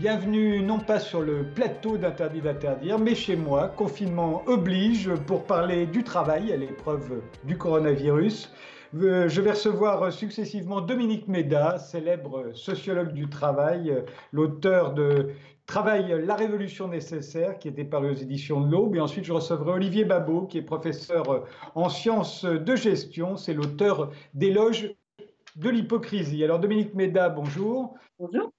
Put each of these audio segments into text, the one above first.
Bienvenue non pas sur le plateau d'Interdit d'interdire, mais chez moi, confinement oblige, pour parler du travail à l'épreuve du coronavirus. Euh, je vais recevoir successivement Dominique Méda, célèbre sociologue du travail, l'auteur de Travail La Révolution nécessaire, qui était paru aux éditions de l'Aube. Et ensuite, je recevrai Olivier Babot, qui est professeur en sciences de gestion. C'est l'auteur d'Éloge de l'hypocrisie. Alors, Dominique Méda, bonjour. Bonjour.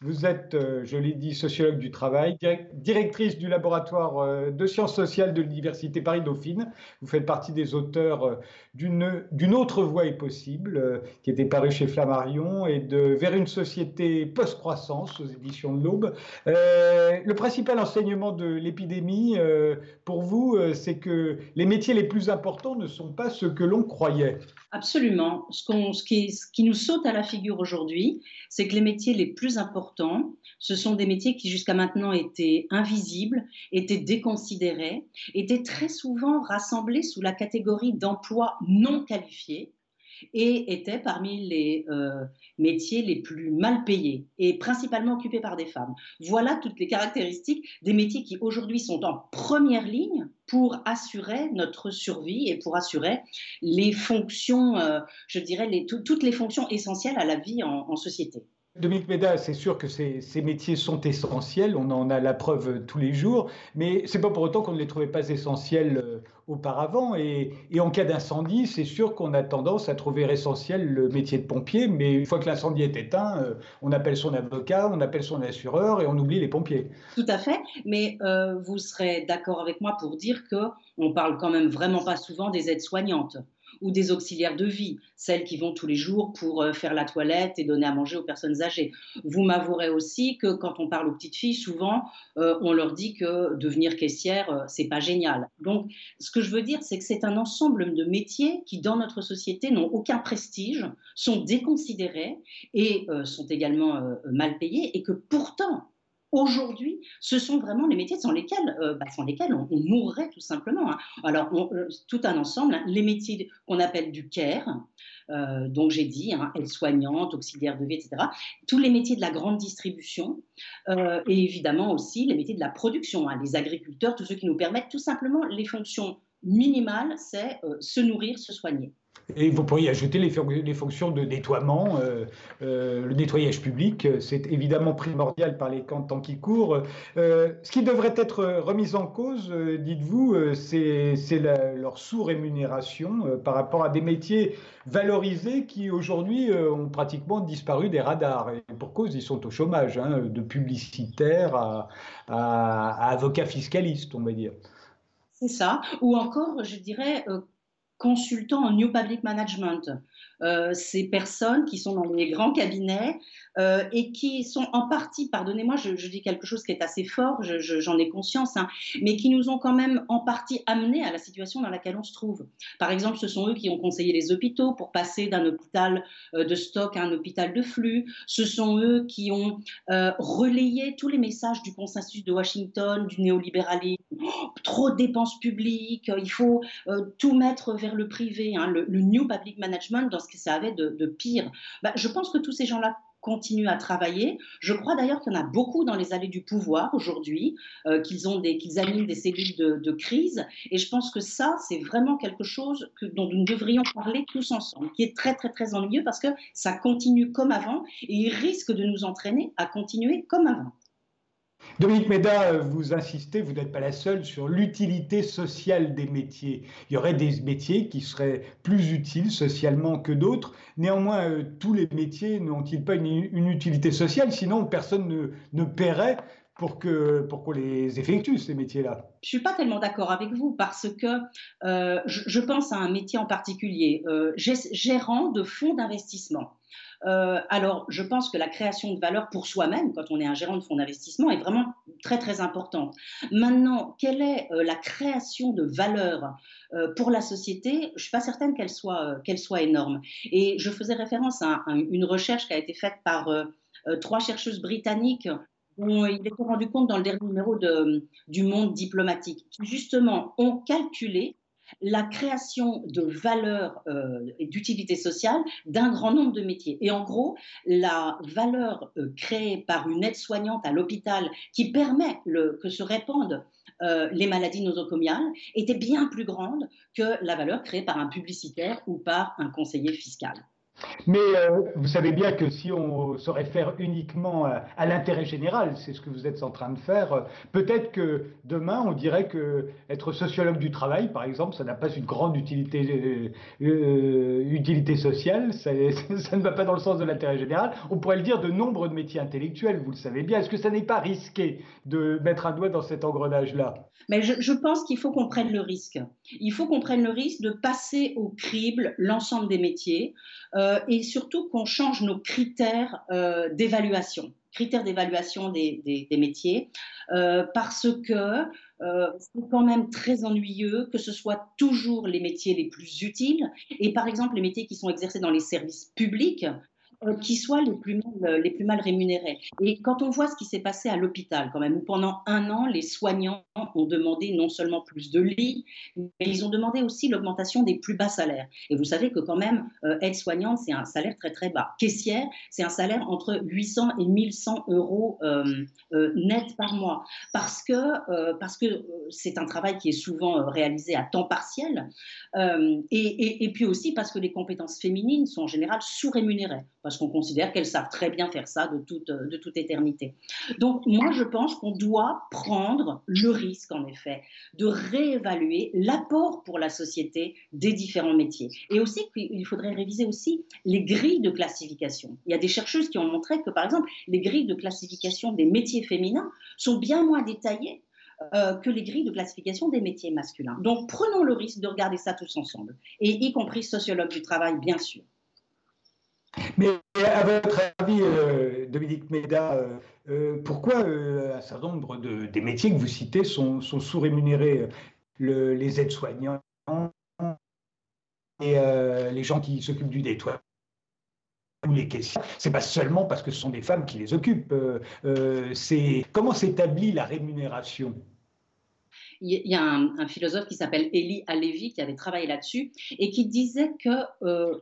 Vous êtes, euh, je l'ai dit, sociologue du travail, directrice du laboratoire euh, de sciences sociales de l'Université Paris-Dauphine. Vous faites partie des auteurs euh, d'une autre voie est possible, qui était parue chez Flammarion, et de Vers une société post-croissance aux éditions de l'Aube. le principal enseignement de l'épidémie, pour vous, c'est que les métiers les plus importants ne sont pas ceux que l'on croyait. Absolument. Ce, qui nous saute à la figure aujourd'hui, c'est que les métiers les plus importants ce sont des métiers qui jusqu'à maintenant étaient invisibles, étaient déconsidérés, étaient très souvent rassemblés sous la catégorie d'emplois non qualifiés et étaient parmi les euh, métiers les plus mal payés et principalement occupés par des femmes. Voilà toutes les caractéristiques des métiers qui aujourd'hui sont en première ligne pour assurer notre survie et pour assurer les fonctions, euh, je dirais, toutes les fonctions essentielles à la vie en société. Dominique Méda, c'est sûr que ces, métiers sont essentiels, on en a la preuve tous les jours, mais c'est pas pour autant qu'on ne les trouvait pas essentiels euh, auparavant. Et, en cas d'incendie, c'est sûr qu'on a tendance à trouver essentiel le métier de pompier, mais une fois que l'incendie est éteint, euh, on appelle son avocat, on appelle son assureur et on oublie les pompiers. Tout à fait, mais euh, vous serez d'accord avec moi pour dire que on parle quand même vraiment pas souvent des aides-soignantes ou des auxiliaires de vie, celles qui vont tous les jours pour euh, faire la toilette et donner à manger aux personnes âgées. Vous m'avouerez aussi que quand on parle aux petites filles, souvent euh, on leur dit que devenir caissière, euh, c'est pas génial. Donc, ce que je veux dire, c'est que c'est un ensemble de métiers qui, dans notre société, n'ont aucun prestige, sont déconsidérés et sont également mal payés, et que pourtant Aujourd'hui, ce sont vraiment les métiers sans lesquels, euh, bah, sans lesquels on, mourrait tout simplement. Hein. Alors, euh, tout un ensemble, hein, les métiers qu'on appelle du care, euh, dont j'ai dit, hein, aide-soignante, auxiliaire de vie, etc. Tous les métiers de la grande distribution et évidemment aussi les métiers de la production, les agriculteurs, tous ceux qui nous permettent tout simplement les fonctions minimales, c'est se nourrir, se soigner. Et vous pourriez ajouter les, fonctions de nettoiement. Euh, euh, le nettoyage public, euh, c'est évidemment primordial par les temps qui courent. ce qui devrait être remis en cause, dites-vous, c'est leur sous-rémunération par rapport à des métiers valorisés qui aujourd'hui ont pratiquement disparu des radars. Pour cause, ils sont au chômage, hein, de publicitaires à, à, à avocats fiscalistes, on va dire. C'est ça. Ou encore, je dirais, consultants en New Public Management. Euh, ces personnes qui sont dans les grands cabinets euh, et qui sont en partie, pardonnez-moi, je, dis quelque chose qui est assez fort, j'en ai conscience, hein, mais qui nous ont quand même en partie amenés à la situation dans laquelle on se trouve. Par exemple, ce sont eux qui ont conseillé les hôpitaux pour passer d'un hôpital euh, de stock à un hôpital de flux. Ce sont eux qui ont relayé tous les messages du consensus de Washington, du néolibéralisme. Oh, trop de dépenses publiques, il faut tout mettre vers le privé, hein, le, New Public Management dans ce que ça avait de, pire. Bah, je pense que tous ces gens-là continuent à travailler. Je crois d'ailleurs qu'il y en a beaucoup dans les allées du pouvoir aujourd'hui, euh, qu'ils ont animent des cellules de, crise. Et je pense que ça, c'est vraiment quelque chose que, dont nous devrions parler tous ensemble, qui est très très très ennuyeux parce que ça continue comme avant et il risque de nous entraîner à continuer comme avant. Dominique Méda, vous insistez, vous n'êtes pas la seule, sur l'utilité sociale des métiers. Il y aurait des métiers qui seraient plus utiles socialement que d'autres. Néanmoins, euh, tous les métiers n'ont-ils pas une, utilité sociale? Sinon, personne ne, paierait pour qu'on les effectue ces métiers-là. Je suis pas tellement d'accord avec vous parce que euh, je, pense à un métier en particulier, euh, gérant de fonds d'investissement. Euh, alors, je pense que la création de valeur pour soi-même, quand on est un gérant de fonds d'investissement, est vraiment très très importante. Maintenant, quelle est la création de valeur pour la société? Je suis pas certaine qu'elle soit qu'elle soit énorme. Et je faisais référence à, une recherche qui a été faite par trois chercheuses britanniques il était rendu compte dans le dernier numéro de, du Monde diplomatique, justement ont calculé la création de valeur euh, et d'utilité sociale d'un grand nombre de métiers. Et en gros, la valeur euh, créée par une aide-soignante à l'hôpital qui permet que se répandent euh, les maladies nosocomiales était bien plus grande que la valeur créée par un publicitaire ou par un conseiller fiscal. Mais euh, vous savez bien que si on se réfère uniquement à, l'intérêt général, c'est ce que vous êtes en train de faire, euh, peut-être que demain on dirait que être sociologue du travail, par exemple, ça n'a pas une grande utilité, euh, sociale, ça, ne va pas dans le sens de l'intérêt général. On pourrait le dire de nombre de métiers intellectuels, vous le savez bien. Est-ce que ça n'est pas risqué de mettre un doigt dans cet engrenage-là? Mais je pense qu'il faut qu'on prenne le risque. Il faut qu'on prenne le risque de passer au crible l'ensemble des métiers. Euh, et surtout qu'on change nos critères euh, d'évaluation, critères d'évaluation des, métiers, euh, parce que c'est quand même très ennuyeux que ce soit toujours les métiers les plus utiles, et par exemple les métiers qui sont exercés dans les services publics, qui soient les plus, mal, euh, les plus mal rémunérés. Et quand on voit ce qui s'est passé à l'hôpital, quand même, où pendant un an, les soignants ont demandé non seulement plus de lits, mais ils ont demandé aussi l'augmentation des plus bas salaires. Et vous savez que quand même, euh, aide-soignante, c'est un salaire très très bas. Caissière, c'est un salaire entre 800 et 1100 euros net par mois. Parce que parce c'est un travail qui est souvent réalisé à temps partiel. Et, puis aussi parce que les compétences féminines sont en général sous-rémunérées parce qu'on considère qu'elles savent très bien faire ça de toute, de toute éternité. Donc moi, je pense qu'on doit prendre le risque, en effet, de réévaluer l'apport pour la société des différents métiers. Et aussi qu'il faudrait réviser aussi les grilles de classification. Il y a des chercheuses qui ont montré que, par exemple, les grilles de classification des métiers féminins sont bien moins détaillées euh, que les grilles de classification des métiers masculins. Donc prenons le risque de regarder ça tous ensemble, et y compris sociologue du travail, bien sûr. Mais à votre avis, euh, Dominique Méda, euh, euh, pourquoi un certain nombre de, des métiers que vous citez sont, sous-rémunérés Les aides-soignants et les gens qui s'occupent du nettoyage ou les caissiers, c'est pas seulement parce que ce sont des femmes qui les occupent. c'est comment s'établit la rémunération? Il y a un, philosophe qui s'appelle Elie Alevi qui avait travaillé là-dessus et qui disait que euh,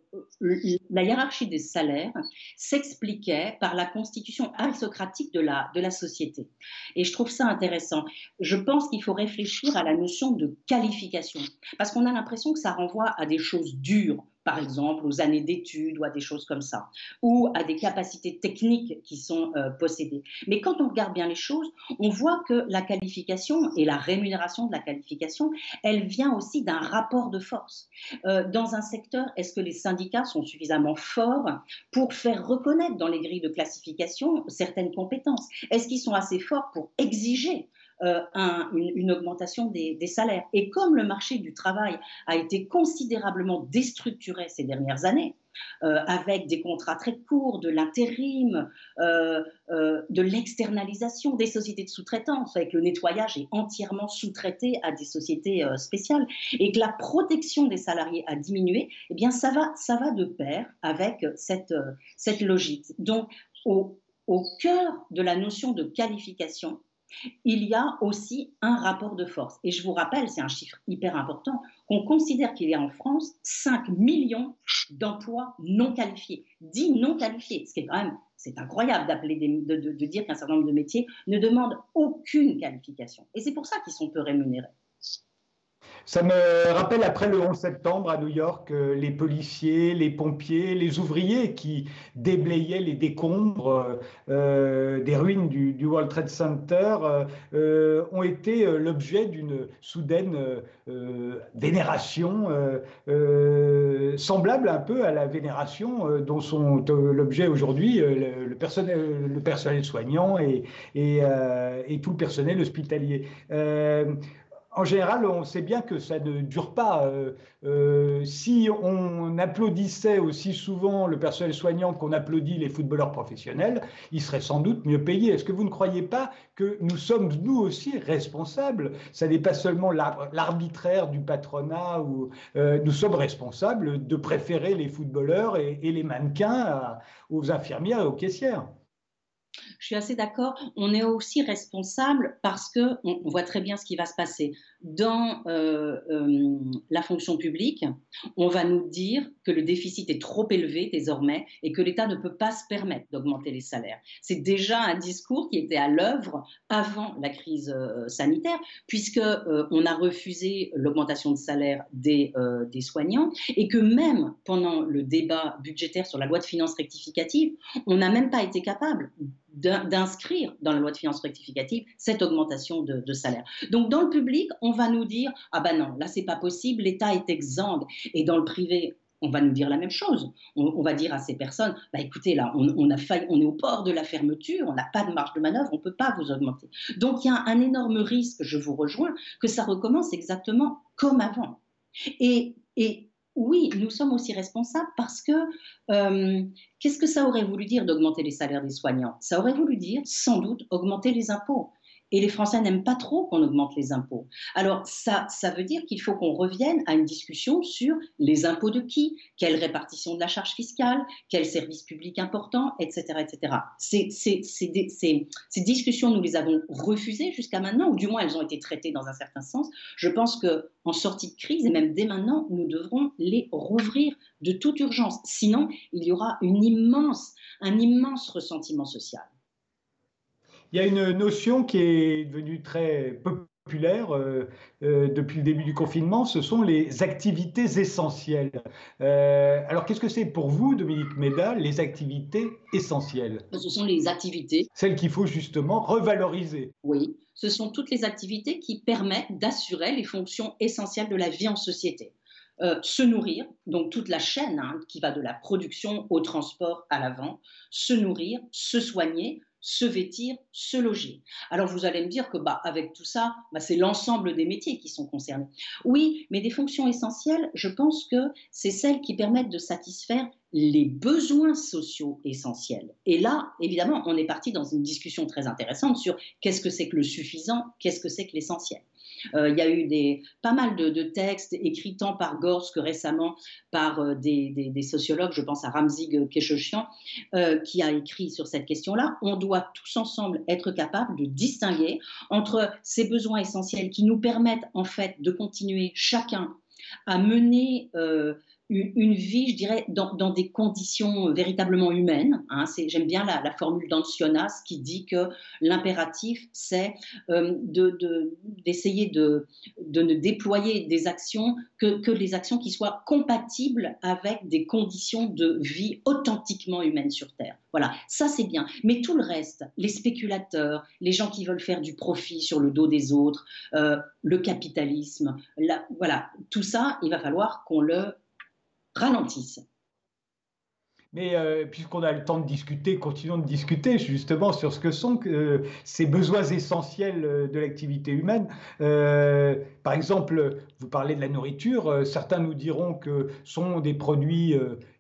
la hiérarchie des salaires s'expliquait par la constitution aristocratique de la société. Et je trouve ça intéressant. Je pense qu'il faut réfléchir à la notion de qualification parce qu'on a l'impression que ça renvoie à des choses dures par exemple aux années d'études ou à des choses comme ça, ou à des capacités techniques qui sont euh, possédées. Mais quand on regarde bien les choses, on voit que la qualification et la rémunération de la qualification, elle vient aussi d'un rapport de force. Euh, dans un secteur, est-ce que les syndicats sont suffisamment forts pour faire reconnaître dans les grilles de classification certaines compétences? Est-ce qu'ils sont assez forts pour exiger euh, une, augmentation des, salaires. Et comme le marché du travail a été considérablement déstructuré ces dernières années, euh, avec des contrats très courts, de l'intérim, euh, de l'externalisation des sociétés de sous-traitance, avec le nettoyage est entièrement sous-traité à des sociétés spéciales, et que la protection des salariés a diminué, eh bien ça va, ça va de pair avec cette, cette logique. Donc, au, au cœur de la notion de qualification, il y a aussi un rapport de force. Et je vous rappelle, c'est un chiffre hyper important, qu'on considère qu'il y a en France 5 millions d'emplois non qualifiés, dits non qualifiés, ce qui est quand même, c'est incroyable d'appeler de, de dire qu'un certain nombre de métiers ne demandent aucune qualification. Et c'est pour ça qu'ils sont peu rémunérés. Ça me rappelle après le 11 septembre à New York, euh, les policiers, les pompiers, les ouvriers qui déblayaient les décombres euh, des ruines du, World Trade Center euh, ont été l'objet d'une soudaine vénération semblable un peu à la vénération dont sont l'objet aujourd'hui le, personnel, le personnel soignant et, et, tout le personnel hospitalier en général, on sait bien que ça ne dure pas. Euh, euh, si on applaudissait aussi souvent le personnel soignant qu'on applaudit les footballeurs professionnels, ils seraient sans doute mieux payés. Est-ce que vous ne croyez pas que nous sommes, nous aussi, responsables? Ça n'est pas seulement l'arbitraire du patronat, où euh, nous sommes responsables de préférer les footballeurs et, les mannequins aux infirmières et aux caissières. Je suis assez d'accord. On est aussi responsable parce que on, voit très bien ce qui va se passer dans euh, euh, la fonction publique. On va nous dire que le déficit est trop élevé désormais et que l'État ne peut pas se permettre d'augmenter les salaires. C'est déjà un discours qui était à l'œuvre avant la crise euh, sanitaire, puisque on a refusé l'augmentation de salaire des, des soignants et que même pendant le débat budgétaire sur la loi de finances rectificative, on n'a même pas été capable d'inscrire dans la loi de finances rectificative cette augmentation de, salaire. Donc dans le public, on va nous dire ah ben non, là c'est pas possible, l'État est exsangue. Et dans le privé, on va nous dire la même chose. On, va dire à ces personnes, bah écoutez, là, on, a failli, on est au port de la fermeture, on n'a pas de marge de manœuvre, on ne peut pas vous augmenter. Donc il y a un énorme risque, je vous rejoins, que ça recommence exactement comme avant. Et, et oui, nous sommes aussi responsables parce que euh, qu'est-ce que ça aurait voulu dire d'augmenter les salaires des soignants? Ça aurait voulu dire sans doute augmenter les impôts. Et les Français n'aiment pas trop qu'on augmente les impôts. Alors ça, ça veut dire qu'il faut qu'on revienne à une discussion sur les impôts de qui, quelle répartition de la charge fiscale, quel service public important, etc. etc. Ces, discussions, nous les avons refusées jusqu'à maintenant, ou du moins elles ont été traitées dans un certain sens. Je pense qu'en sortie de crise, et même dès maintenant, nous devrons les rouvrir de toute urgence. Sinon, il y aura un immense ressentiment social. Il y a une notion qui est devenue très populaire euh, euh, depuis le début du confinement, ce sont les activités essentielles. Euh, alors qu'est-ce que c'est pour vous, Dominique Médal, les activités essentielles? Ce sont les activités. Celles qu'il faut justement revaloriser. Oui, ce sont toutes les activités qui permettent d'assurer les fonctions essentielles de la vie en société. se nourrir, donc toute la chaîne hein, qui va de la production au transport à l'avant, se nourrir, se soigner, se vêtir, se loger. Alors vous allez me dire que bah, avec tout ça, bah, c'est l'ensemble des métiers qui sont concernés. Oui, mais des fonctions essentielles, je pense que c'est celles qui permettent de satisfaire les besoins sociaux essentiels. Et là, évidemment, on est parti dans une discussion très intéressante sur qu'est-ce que c'est que le suffisant, qu'est-ce que c'est que l'essentiel. Euh, il y a eu des, pas mal de, textes écrits tant par Gorsk que récemment par euh, des, sociologues, je pense à Ramzig Keshoshian, euh, qui a écrit sur cette question-là. On doit tous ensemble être capables de distinguer entre ces besoins essentiels qui nous permettent en fait de continuer chacun à mener une, vie, je dirais, dans, des conditions véritablement humaines. Hein. J'aime bien la, formule d'Ancionas qui dit que l'impératif, c'est euh, d'essayer de, ne déployer des actions que, que les actions qui soient compatibles avec des conditions de vie authentiquement humaines sur Terre. Voilà, ça c'est bien. Mais tout le reste, les spéculateurs, les gens qui veulent faire du profit sur le dos des autres, euh, le capitalisme, voilà, tout ça, il va falloir qu'on le ralentissent. Mais euh, puisqu'on a le temps de discuter, continuons de discuter justement sur ce que sont euh, ces besoins essentiels euh, de l'activité humaine. par exemple, vous parlez de la nourriture, certains nous diront que sont des produits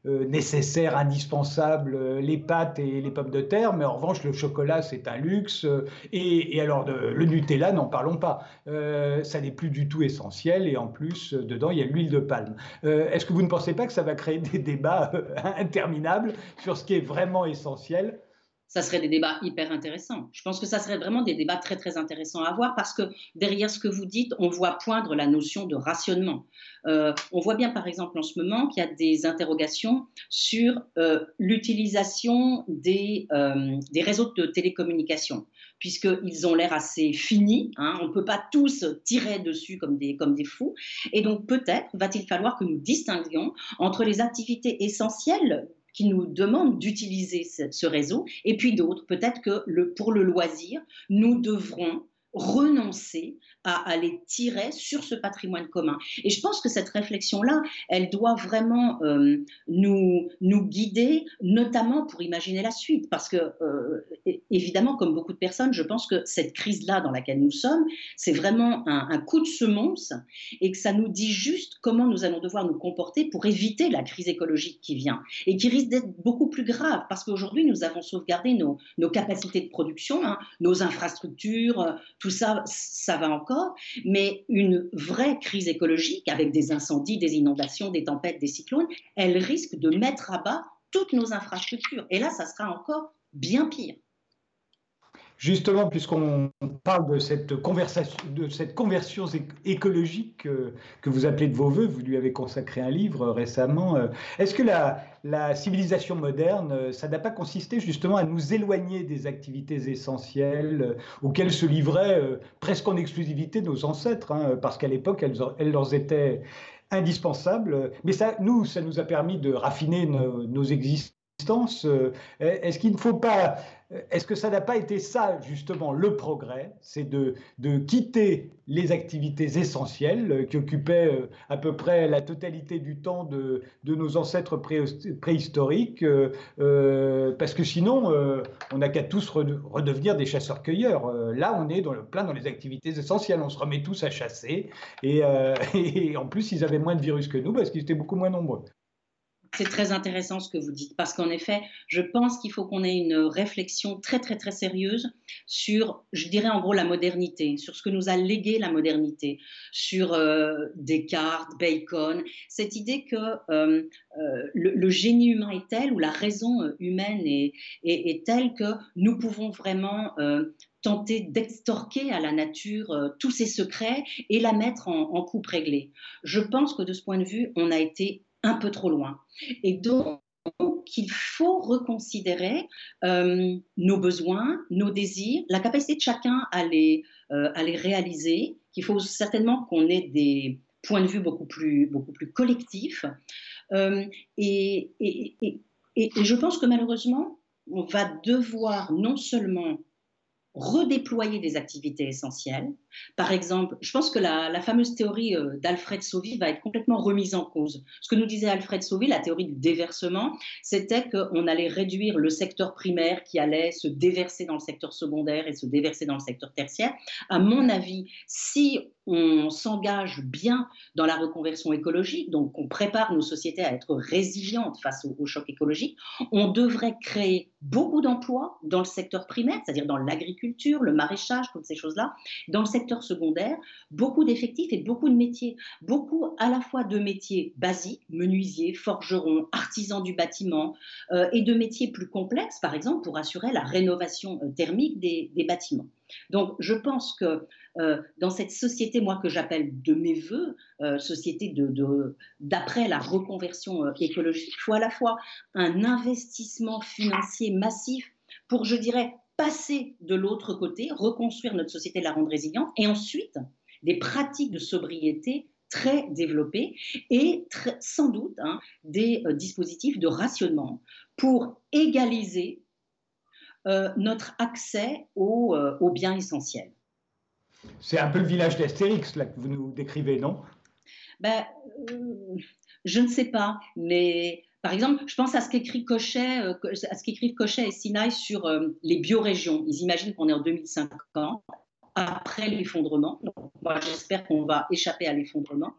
euh, nécessaires, indispensables, euh, les pâtes et les pommes de terre, mais en revanche, le chocolat, c'est un luxe. Euh, et, alors, le Nutella, n'en parlons pas. ça n'est plus du tout essentiel. Et en plus, dedans, il y a l'huile de palme. Est-ce que vous ne pensez pas que ça va créer des débats interminables sur ce qui est vraiment essentiel? Ça serait des débats hyper intéressants. Je pense que ça serait vraiment des débats très très intéressants à voir parce que derrière ce que vous dites, on voit poindre la notion de rationnement. Euh, on voit bien par exemple en ce moment qu'il y a des interrogations sur euh, l'utilisation des, euh, des, réseaux de télécommunications, puisqu'ils ont l'air assez finis. Hein. on ne peut pas tous tirer dessus comme des, comme des fous. Et donc peut-être va-t-il falloir que nous distinguions entre les activités essentielles qui nous demandent d'utiliser ce, réseau, et puis d'autres, peut-être que pour le loisir, nous devrons renoncer à, aller tirer sur ce patrimoine commun. Et je pense que cette réflexion-là, elle doit vraiment euh, nous, nous guider, notamment pour imaginer la suite. Parce que, euh, évidemment, comme beaucoup de personnes, je pense que cette crise-là dans laquelle nous sommes, c'est vraiment un, coup de semonce et que ça nous dit juste comment nous allons devoir nous comporter pour éviter la crise écologique qui vient et qui risque d'être beaucoup plus grave. Parce qu'aujourd'hui, nous avons sauvegardé nos, nos capacités de production, hein, nos infrastructures, tout ça, ça va encore mais une vraie crise écologique avec des incendies, des inondations, des tempêtes, des cyclones, elle risque de mettre à bas toutes nos infrastructures. Et là, ça sera encore bien pire. Justement, puisqu'on parle de cette, conversation, de cette conversion écologique que vous appelez de vos voeux, vous lui avez consacré un livre récemment, euh, est-ce que la, civilisation moderne, euh, ça n'a pas consisté justement à nous éloigner des activités essentielles euh, auxquelles se livraient presque en exclusivité nos ancêtres, hein, parce qu'à l'époque, elles, leur étaient indispensables, mais ça, nous, ça nous a permis de raffiner nos existences. Est-ce qu'il ne faut pas est-ce que ça n'a pas été ça, justement, le progrès? C'est de, de, quitter les activités essentielles euh, qui occupaient euh, à peu près la totalité du temps de, de nos ancêtres préhistoriques, euh, parce que sinon, on n'a qu'à tous redevenir des chasseurs-cueilleurs. là, on est dans le, plein dans les activités essentielles, on se remet tous à chasser, et en plus, ils avaient moins de virus que nous, parce qu'ils étaient beaucoup moins nombreux. C'est très intéressant ce que vous dites, parce qu'en effet, je pense qu'il faut qu'on ait une réflexion très, très, très sérieuse sur, je dirais en gros, la modernité, sur ce que nous a légué la modernité, sur euh, Descartes, Bacon, cette idée que euh, euh, le, génie humain est tel, ou la raison humaine est, est, telle que nous pouvons vraiment tenter d'extorquer à la nature tous ses secrets et la mettre en, en coupe réglée. Je pense que de ce point de vue, on a été un peu trop loin. Et donc, il faut reconsidérer euh, nos besoins, nos désirs, la capacité de chacun à les, euh, à les réaliser, qu'il faut certainement qu'on ait des points de vue beaucoup plus, beaucoup plus collectifs. Euh, et, et, et, et, je pense que malheureusement, on va devoir non seulement redéployer des activités essentielles. Par exemple, je pense que la, fameuse théorie euh, d'Alfred Sauvy va être complètement remise en cause. Ce que nous disait Alfred Sauvy, la théorie du déversement, c'était qu'on allait réduire le secteur primaire qui allait se déverser dans le secteur secondaire et se déverser dans le secteur tertiaire. À mon avis, si on s'engage bien dans la reconversion écologique, donc on prépare nos sociétés à être résilientes face au, au choc écologique, on devrait créer beaucoup d'emplois dans le secteur primaire, c'est-à-dire dans l'agriculture, le maraîchage, toutes ces choses-là. Dans le secteur secondaire, beaucoup d'effectifs et beaucoup de métiers. Beaucoup à la fois de métiers basiques, menuisiers, forgerons, artisans du bâtiment, euh, et de métiers plus complexes, par exemple, pour assurer la rénovation euh, thermique des, des bâtiments. Donc, je pense que euh, dans cette société, moi, que j'appelle de mes voeux, euh, société d'après la reconversion euh, écologique, il faut à la fois un investissement financier massif pour, je dirais, passer de l'autre côté, reconstruire notre société, la rendre résiliente, et ensuite des pratiques de sobriété très développées et sans doute hein, des dispositifs de rationnement pour égaliser notre accès aux biens essentiels. C'est un peu le village d'Astérix là que vous nous décrivez, non? Ben, euh, Je ne sais pas, mais par exemple, je pense à ce qu'écrit Cochet, euh, à ce qu'écrivent Cochet et Sinaï sur euh, les biorégions. Ils imaginent qu'on est en 2050, après l'effondrement. Moi, j'espère qu'on va échapper à l'effondrement.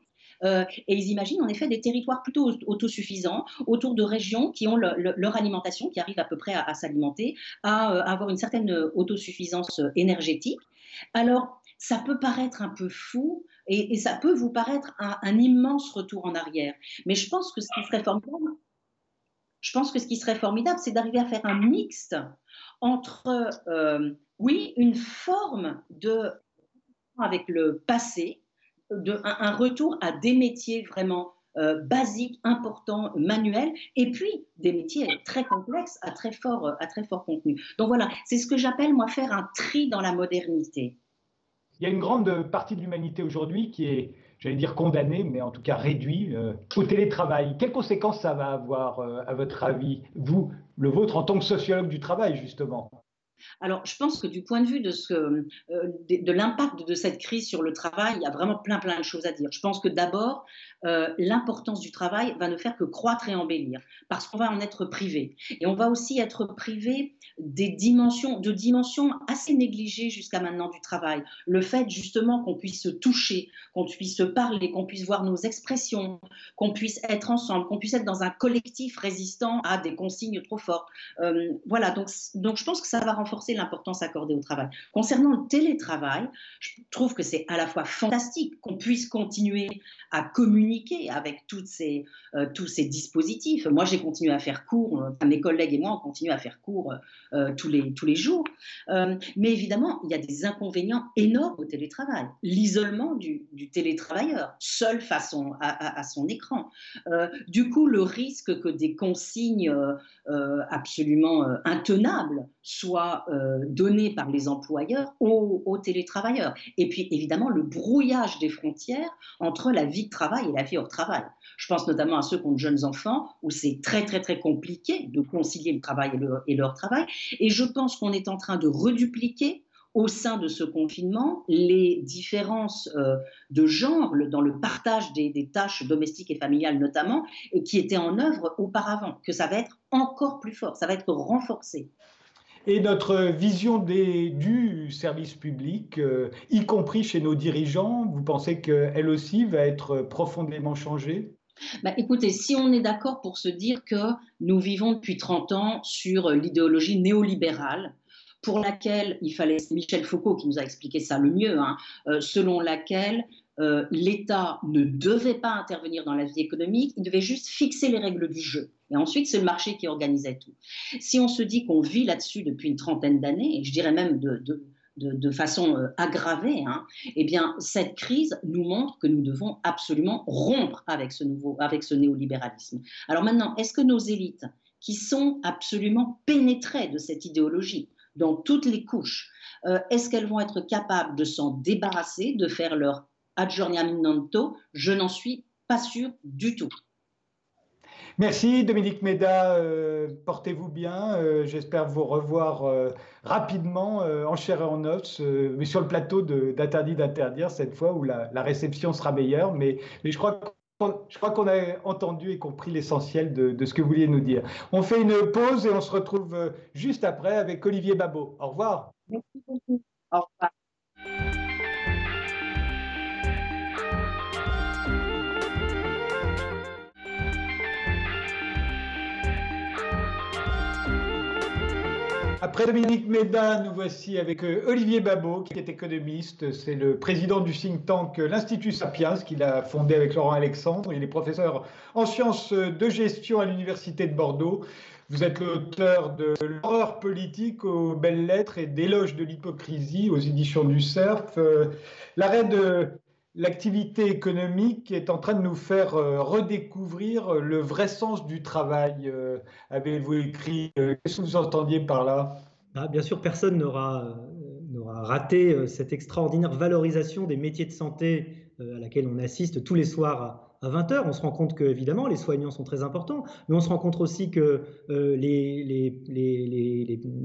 Et ils imaginent en effet des territoires plutôt autosuffisants autour de régions qui ont leur alimentation, qui arrivent à peu près à, s'alimenter, à, à, avoir une certaine autosuffisance énergétique. Alors, ça peut paraître un peu fou et, ça peut vous paraître un, immense retour en arrière. Mais je pense que ce qui serait formidable, je pense que ce qui serait formidable, c'est d'arriver à faire un mixte entre, euh, oui, une forme de avec le passé, un, retour à des métiers vraiment euh, basiques, importants, manuels, et puis des métiers très complexes à très fort, à très fort contenu. Donc voilà, c'est ce que j'appelle moi faire un tri dans la modernité. Il y a une grande partie de l'humanité aujourd'hui qui est, j'allais dire condamnée, mais en tout cas réduite euh, au télétravail. Quelles conséquences ça va avoir, euh, à votre avis, vous, le vôtre, en tant que sociologue du travail, justement? Alors, je pense que du point de vue euh, de, l'impact de cette crise sur le travail, il y a vraiment plein, plein de choses à dire. Je pense que d'abord, l'importance du travail va ne faire que croître et embellir, parce qu'on va en être privé. Et on va aussi être privé des dimensions, de dimensions assez négligées jusqu'à maintenant du travail. Le fait justement qu'on puisse se toucher, qu'on puisse se parler, qu'on puisse voir nos expressions, qu'on puisse être ensemble, qu'on puisse être dans un collectif résistant à des consignes trop fortes. Euh, voilà, donc, donc je pense que ça va renforcer l'importance accordée au travail. Concernant le télétravail, je trouve que c'est à la fois fantastique qu'on puisse continuer à communiquer avec toutes ces, tous ces dispositifs. Moi, j'ai continué à faire cours, mes collègues et moi, on continue à faire cours tous, les, tous les jours. mais évidemment, il y a des inconvénients énormes au télétravail. L'isolement du, du, télétravailleur, seul face à, à, son écran. du coup, le risque que des consignes absolument intenables soient données par les employeurs aux, télétravailleurs. Et puis, évidemment, le brouillage des frontières entre la vie de travail et la vie hors travail. Je pense notamment à ceux qui ont de jeunes enfants, où c'est très très très compliqué de concilier le travail et, leur travail. Et je pense qu'on est en train de redupliquer au sein de ce confinement les différences euh, de genre dans le partage des, des, tâches domestiques et familiales notamment, qui étaient en œuvre auparavant, que ça va être encore plus fort, ça va être renforcé et notre vision du service public, euh, y compris chez nos dirigeants, vous pensez qu'elle aussi va être profondément changée? Bah, écoutez, si on est d'accord pour se dire que nous vivons depuis 30 ans sur l'idéologie néolibérale, pour laquelle il fallait, Michel Foucault qui nous a expliqué ça le mieux, hein, euh, selon laquelle euh, l'État ne devait pas intervenir dans la vie économique, il devait juste fixer les règles du jeu. Et ensuite, c'est le marché qui organisait tout. Si on se dit qu'on vit là-dessus depuis une trentaine d'années, et je dirais même de, façon euh, aggravée, hein, eh bien, cette crise nous montre que nous devons absolument rompre avec ce, nouveau, avec ce néolibéralisme. Alors maintenant, est-ce que nos élites, qui sont absolument pénétrées de cette idéologie, dans toutes les couches, euh, est-ce qu'elles vont être capables de s'en débarrasser, de faire leur aggiornamento, je n'en suis pas sûr du tout. Merci Dominique Méda, euh, portez-vous bien. Euh, j'espère vous revoir euh, rapidement en chair et en os, mais sur le plateau d'Interdit d'interdire cette fois où la, réception sera meilleure. Mais, je crois qu'on a entendu et compris l'essentiel de, de, ce que vous vouliez nous dire. On fait une pause et on se retrouve juste après avec Olivier Babot. Au revoir. Merci beaucoup. Au revoir. Après Dominique Médin, nous voici avec euh, Olivier Babot, qui est économiste. C'est le président du think tank euh, l'Institut Sapiens, qu'il a fondé avec Laurent Alexandre. Il est professeur en sciences de gestion à l'Université de Bordeaux. Vous êtes l'auteur de L'horreur politique aux belles lettres et d'éloge de l'hypocrisie aux éditions du CERF. Euh, l'arrêt de l'activité économique est en train de nous faire euh, redécouvrir le vrai sens du travail. Euh, avez-vous écrit euh, Qu'est-ce que vous entendiez par là? Ah, Bien sûr, personne n'aura raté cette extraordinaire valorisation des métiers de santé à laquelle on assiste tous les soirs à 20h. On se rend compte que, évidemment, les soignants sont très importants, mais on se rend compte aussi que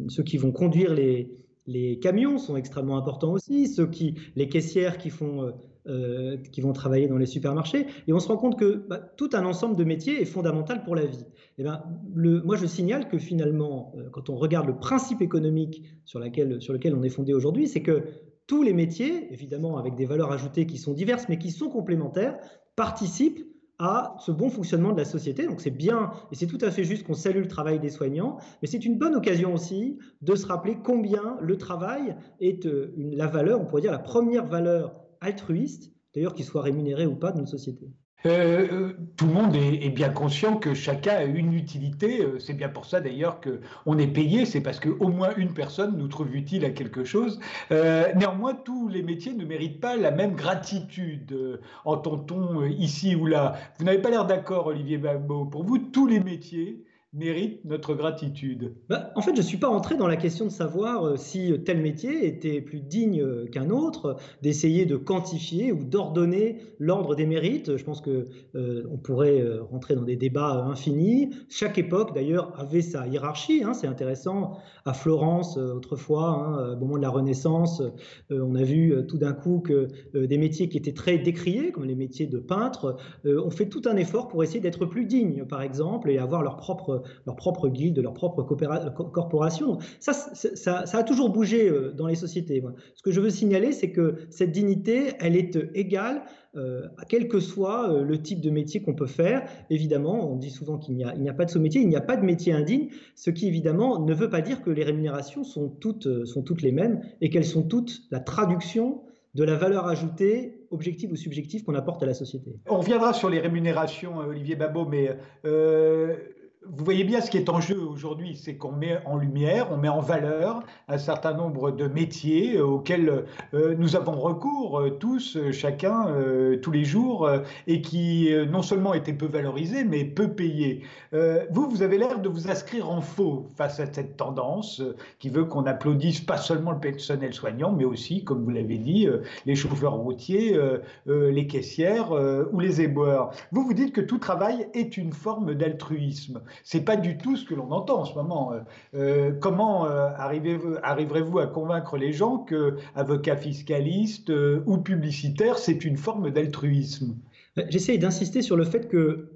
ceux qui vont conduire les camions sont extrêmement importants aussi, ceux qui, les caissières qui font euh, qui vont travailler dans les supermarchés. Et on se rend compte que bah, tout un ensemble de métiers est fondamental pour la vie. Et eh ben, le, moi, je signale que finalement, euh, quand on regarde le principe économique sur, lequel on est fondé aujourd'hui, c'est que tous les métiers, évidemment avec des valeurs ajoutées qui sont diverses, mais qui sont complémentaires, participent à ce bon fonctionnement de la société. Donc c'est bien et c'est tout à fait juste qu'on salue le travail des soignants, mais c'est une bonne occasion aussi de se rappeler combien le travail est euh, la valeur, on pourrait dire la première valeur altruiste, d'ailleurs qu'il soit rémunéré ou pas dans une société euh, euh, tout le monde est, bien conscient que chacun a une utilité. Euh, c'est bien pour ça d'ailleurs qu'on est payé. C'est parce qu'au moins une personne nous trouve utile à quelque chose. néanmoins, tous les métiers ne méritent pas la même gratitude, entend-on ici ou là. Vous n'avez pas l'air d'accord, Olivier Babot. Pour vous, tous les métiers mérite notre gratitude bah, En fait, je ne suis pas entré dans la question de savoir euh, si tel métier était plus digne euh, qu'un autre, d'essayer de quantifier ou d'ordonner l'ordre des mérites. Je pense que euh, on pourrait rentrer dans des débats infinis. Chaque époque, d'ailleurs, avait sa hiérarchie. Hein, c'est intéressant. À Florence, autrefois, hein, au moment de la Renaissance, on a vu tout d'un coup que des métiers qui étaient très décriés, comme les métiers de peintre, ont fait tout un effort pour essayer d'être plus dignes, par exemple, et avoir leur propre leur propre guilde, leur propre corporation. Ça, ça, a toujours bougé euh, dans les sociétés. Ce que je veux signaler, c'est que cette dignité, elle est euh, égale euh, quel que soit le type de métier qu'on peut faire. Évidemment, on dit souvent qu'il n'y a, a, pas de sous-métier, il n'y a pas de métier indigne, ce qui évidemment ne veut pas dire que les rémunérations sont toutes, sont toutes les mêmes et qu'elles sont toutes la traduction de la valeur ajoutée objective ou subjective qu'on apporte à la société. On reviendra sur les rémunérations, Olivier Babot, mais vous voyez bien ce qui est en jeu aujourd'hui, c'est qu'on met en lumière, on met en valeur un certain nombre de métiers euh, auxquels euh, nous avons recours euh, tous, chacun, tous les jours, et qui non seulement étaient peu valorisés, mais peu payés. vous, vous avez l'air de vous inscrire en faux face à cette tendance qui veut qu'on applaudisse pas seulement le personnel soignant, mais aussi, comme vous l'avez dit, les chauffeurs routiers, les caissières ou les éboueurs. Vous, vous dites que tout travail est une forme d'altruisme. C'est pas du tout ce que l'on entend en ce moment. Euh, euh, comment euh, arriverez-vous à convaincre les gens que avocat fiscaliste ou publicitaire, c'est une forme d'altruisme? J'essaie d'insister sur le fait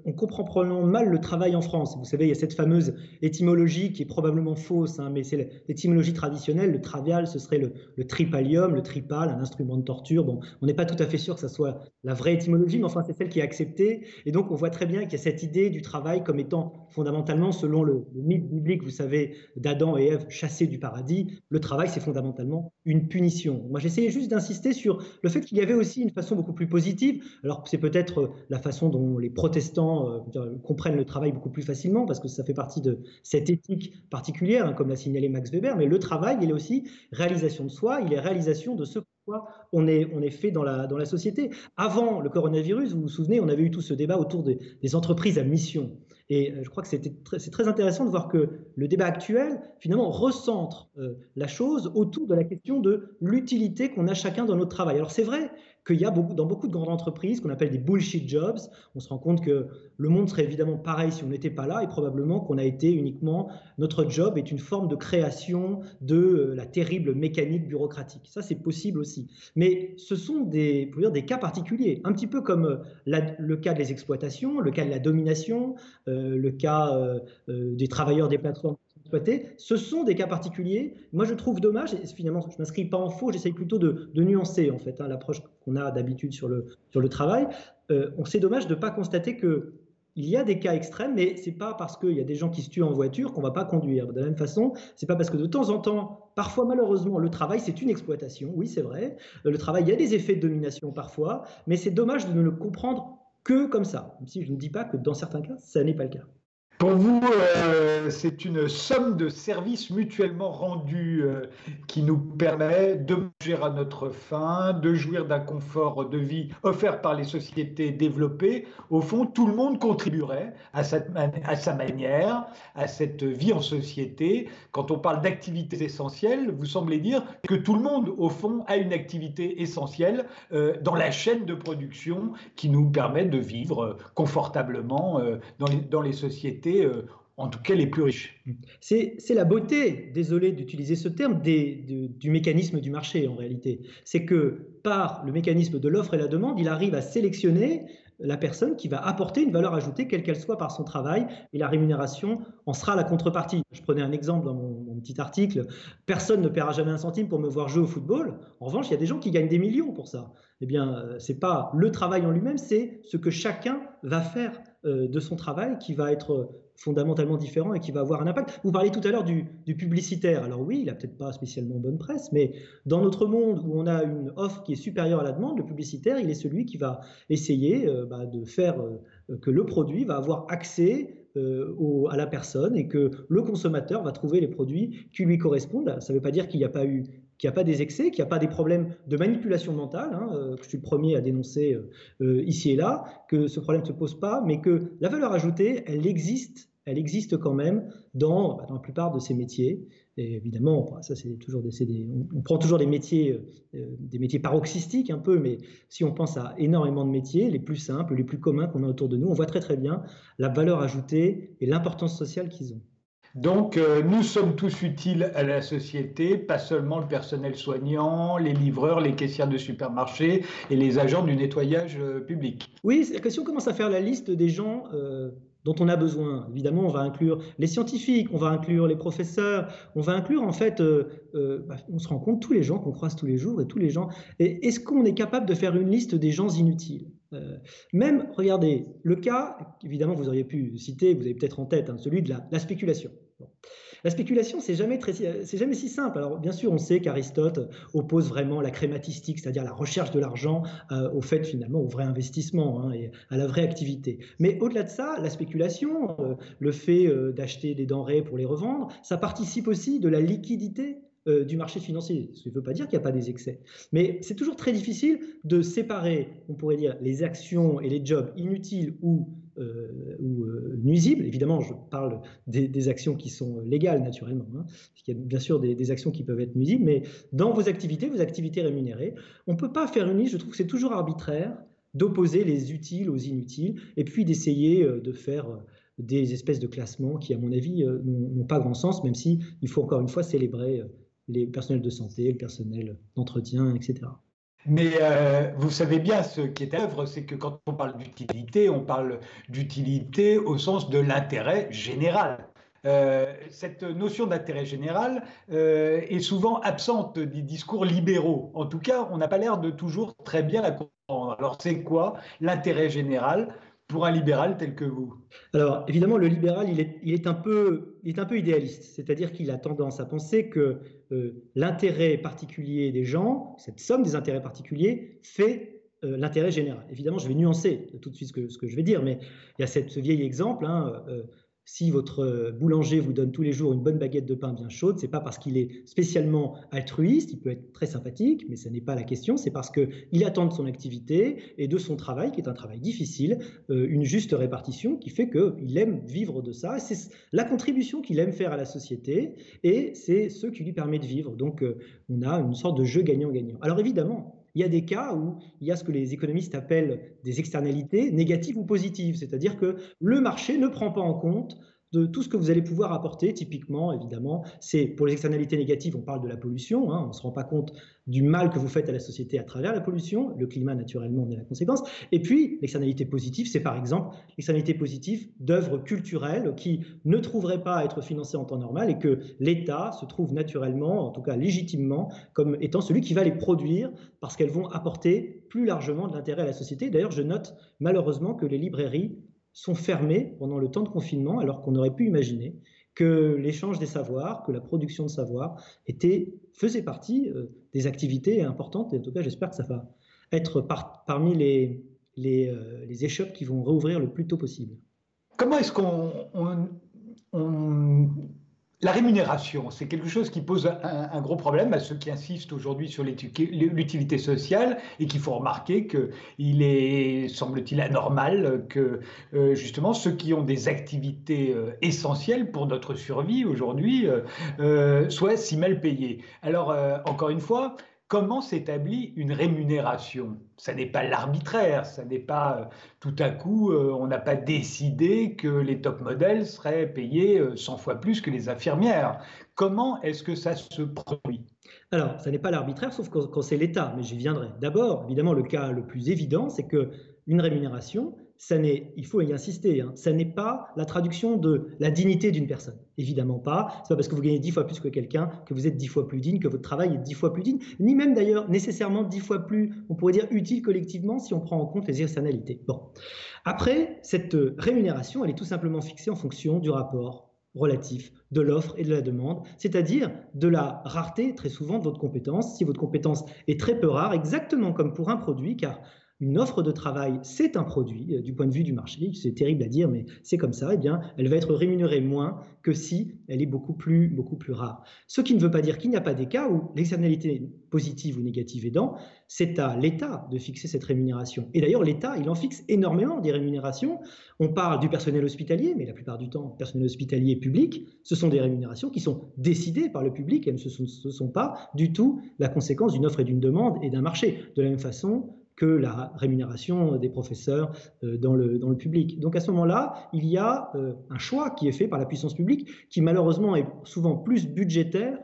qu'on comprend probablement mal le travail en France. Vous savez, il y a cette fameuse étymologie qui est probablement fausse, hein, mais c'est l'étymologie traditionnelle. Le travial, ce serait le, tripalium, le tripal, un instrument de torture. Bon, on n'est pas tout à fait sûr que ça soit la vraie étymologie, mais enfin, c'est celle qui est acceptée. Et donc, on voit très bien qu'il y a cette idée du travail comme étant fondamentalement, selon le, le mythe biblique, vous savez, d'Adam et Ève chassés du paradis, le travail, c'est fondamentalement une punition. Moi, j'essayais juste d'insister sur le fait qu'il y avait aussi une façon beaucoup plus positive. Alors, c'est peut-être la façon dont les protestants euh, comprennent le travail beaucoup plus facilement, parce que ça fait partie de cette éthique particulière, hein, comme l'a signalé Max Weber, mais le travail, il est aussi réalisation de soi, il est réalisation de ce pourquoi on est, on est fait dans la, dans la société. Avant le coronavirus, vous vous souvenez, on avait eu tout ce débat autour des, entreprises à mission. Et euh, je crois que c'est très intéressant de voir que le débat actuel, finalement, recentre euh, la chose autour de la question de l'utilité qu'on a chacun dans notre travail. Alors c'est vrai qu'il y a beaucoup, dans beaucoup de grandes entreprises qu'on appelle des bullshit jobs. On se rend compte que le monde serait évidemment pareil si on n'était pas là et probablement qu'on a été uniquement, notre job est une forme de création de euh, la terrible mécanique bureaucratique. Ça, c'est possible aussi. Mais ce sont des, dire, des cas particuliers, un petit peu comme euh, le cas des exploitations, le cas de la domination, euh, le cas des travailleurs des plateformes ce sont des cas particuliers. Moi, je trouve dommage, et finalement, je ne m'inscris pas en faux, j'essaye plutôt de, nuancer en fait hein, l'approche qu'on a d'habitude sur le, sur le travail. Euh, on sait dommage de ne pas constater que il y a des cas extrêmes, mais c'est pas parce qu'il y a des gens qui se tuent en voiture qu'on va pas conduire. De la même façon, c'est pas parce que de temps en temps, parfois malheureusement, le travail c'est une exploitation. Oui, c'est vrai. Euh, le travail, il y a des effets de domination parfois, mais c'est dommage de ne le comprendre que comme ça. Même si je ne dis pas que dans certains cas, ça n'est pas le cas. Pour vous, euh, c'est une somme de services mutuellement rendus euh, qui nous permet de manger à notre faim, de jouir d'un confort de vie offert par les sociétés développées. Au fond, tout le monde contribuerait à, à sa manière à cette vie en société. Quand on parle d'activités essentielles, vous semblez dire que tout le monde, au fond, a une activité essentielle euh, dans la chaîne de production qui nous permet de vivre confortablement dans les, dans les sociétés en tout cas les plus riches. C'est la beauté, désolé d'utiliser ce terme, du mécanisme du marché en réalité. C'est que par le mécanisme de l'offre et la demande, il arrive à sélectionner la personne qui va apporter une valeur ajoutée, quelle qu'elle soit par son travail, et la rémunération en sera la contrepartie. Je prenais un exemple dans mon, petit article. Personne ne paiera jamais un centime pour me voir jouer au football. En revanche, il y a des gens qui gagnent des millions pour ça. Eh bien, euh, c'est pas le travail en lui-même, c'est ce que chacun va faire euh, de son travail qui va être fondamentalement différent et qui va avoir un impact. Vous parliez tout à l'heure du, publicitaire. Alors oui, il n'a peut-être pas spécialement bonne presse, mais dans notre monde où on a une offre qui est supérieure à la demande, le publicitaire, il est celui qui va essayer euh, bah, de faire euh, que le produit va avoir accès à la personne et que le consommateur va trouver les produits qui lui correspondent. Ça ne veut pas dire qu'il n'y a pas eu qu'il n'y a pas des excès, qu'il n'y a pas des problèmes de manipulation mentale, hein, euh, que je suis le premier à dénoncer euh, euh, ici et là, que ce problème ne se pose pas, mais que la valeur ajoutée, elle existe, elle existe quand même dans, bah, la plupart de ces métiers. Et évidemment, ça c'est toujours des, on, prend toujours des métiers, des métiers paroxystiques un peu, mais si on pense à énormément de métiers, les plus simples, les plus communs qu'on a autour de nous, on voit très très bien la valeur ajoutée et l'importance sociale qu'ils ont. Donc, euh, nous sommes tous utiles à la société, pas seulement le personnel soignant, les livreurs, les caissières de supermarché et les agents du nettoyage euh, public. Oui, si on commence à faire la liste des gens euh, dont on a besoin, évidemment, on va inclure les scientifiques, on va inclure les professeurs, on va inclure en fait, bah, on se rend compte tous les gens qu'on croise tous les jours et tous les gens. Est-ce qu'on est capable de faire une liste des gens inutiles? Même, regardez, le cas, évidemment, vous auriez pu citer, vous avez peut-être en tête, hein, celui de la spéculation. La spéculation, c'est jamais, si simple. Alors, bien sûr, on sait qu'Aristote oppose vraiment la crématistique, c'est-à-dire la recherche de l'argent, euh, au fait, finalement, au vrai investissement hein, et à la vraie activité. Mais au-delà de ça, la spéculation, euh, le fait euh, d'acheter des denrées pour les revendre, ça participe aussi de la liquidité du marché financier. Ce ne veut pas dire qu'il n'y a pas des excès. Mais c'est toujours très difficile de séparer, on pourrait dire, les actions et les jobs inutiles ou euh, euh, nuisibles. Évidemment, je parle des, actions qui sont légales, naturellement. Hein, il y a bien sûr des, actions qui peuvent être nuisibles, mais dans vos activités, vos activités rémunérées, on ne peut pas faire une liste, je trouve que c'est toujours arbitraire d'opposer les utiles aux inutiles, et puis d'essayer euh, de faire des espèces de classements qui, à mon avis, n'ont pas grand sens, même si il faut encore une fois célébrer les personnels de santé, le personnel d'entretien, etc. Mais euh, vous savez bien, ce qui est à œuvre, c'est que quand on parle d'utilité, on parle d'utilité au sens de l'intérêt général. Euh, cette notion d'intérêt général euh, est souvent absente des discours libéraux. En tout cas, on n'a pas l'air de toujours très bien la comprendre. Alors, c'est quoi l'intérêt général pour un libéral tel que vous? Alors, évidemment, le libéral, il est, il est, un, peu, il est un peu idéaliste, c'est-à-dire qu'il a tendance à penser que euh, l'intérêt particulier des gens, cette somme des intérêts particuliers, fait euh, l'intérêt général. Évidemment, je vais nuancer tout de suite ce que, je vais dire, mais il y a ce vieil exemple, hein, euh, si votre euh, boulanger vous donne tous les jours une bonne baguette de pain bien chaude, c'est pas parce qu'il est spécialement altruiste, il peut être très sympathique, mais ce n'est pas la question, c'est parce qu'il attend de son activité et de son travail, qui est un travail difficile, euh, une juste répartition qui fait qu'il aime vivre de ça. C'est la contribution qu'il aime faire à la société et c'est ce qui lui permet de vivre. Donc euh, on a une sorte de jeu gagnant-gagnant. Alors évidemment, il y a des cas où il y a ce que les économistes appellent des externalités négatives ou positives, c'est-à-dire que le marché ne prend pas en compte de tout ce que vous allez pouvoir apporter. Typiquement, évidemment, c'est pour les externalités négatives, on parle de la pollution. Hein, on ne se rend pas compte du mal que vous faites à la société à travers la pollution. Le climat, naturellement, en est la conséquence. Et puis, l'externalité positive, c'est par exemple l'externalité positive d'œuvres culturelles qui ne trouveraient pas à être financées en temps normal et que l'État se trouve naturellement, en tout cas légitimement, comme étant celui qui va les produire parce qu'elles vont apporter plus largement de l'intérêt à la société. D'ailleurs, je note malheureusement que les librairies sont fermés pendant le temps de confinement, alors qu'on aurait pu imaginer que l'échange des savoirs, que la production de savoirs était, faisait partie euh, des activités importantes. Et en tout cas, j'espère que ça va être parmi les, euh, les, échoppes qui vont rouvrir le plus tôt possible. Comment est-ce qu'on on, la rémunération, c'est quelque chose qui pose un, gros problème à ceux qui insistent aujourd'hui sur l'utilité sociale et qu'il faut remarquer qu'il est, semble-t-il, anormal que euh, justement ceux qui ont des activités euh, essentielles pour notre survie aujourd'hui euh, soient si mal payés. Alors, encore une fois, comment s'établit une rémunération? Ça n'est pas l'arbitraire, ça n'est pas euh, tout à coup, euh, on n'a pas décidé que les top modèles seraient payés 100 euh, fois plus que les infirmières. Comment est-ce que ça se produit? Alors, ça n'est pas l'arbitraire, sauf quand, c'est l'État, mais j'y viendrai. D'abord, évidemment, le cas le plus évident, c'est que une rémunération, il faut y insister, hein, ça n'est pas la traduction de la dignité d'une personne. Évidemment pas. C'est pas parce que vous gagnez dix fois plus que quelqu'un que vous êtes dix fois plus digne, que votre travail est dix fois plus digne, ni même d'ailleurs nécessairement dix fois plus, on pourrait dire, utile collectivement si on prend en compte les externalités. Bon. Après, cette rémunération, elle est tout simplement fixée en fonction du rapport relatif de l'offre et de la demande, c'est-à-dire de la rareté très souvent de votre compétence. Si votre compétence est très peu rare, exactement comme pour un produit, car une offre de travail, c'est un produit euh, du point de vue du marché, c'est terrible à dire, mais c'est comme ça, eh bien, elle va être rémunérée moins que si elle est beaucoup plus, beaucoup plus rare. Ce qui ne veut pas dire qu'il n'y a pas des cas où l'externalité positive ou négative aidant, c'est à l'État de fixer cette rémunération. Et d'ailleurs, l'État, il en fixe énormément des rémunérations. On parle du personnel hospitalier, mais la plupart du temps, personnel hospitalier public, ce sont des rémunérations qui sont décidées par le public, elles ne sont pas du tout la conséquence d'une offre et d'une demande et d'un marché. De la même façon, que la rémunération des professeurs euh, dans le, dans le public. Donc à ce moment-là, il y a euh, un choix qui est fait par la puissance publique qui malheureusement est souvent plus budgétaire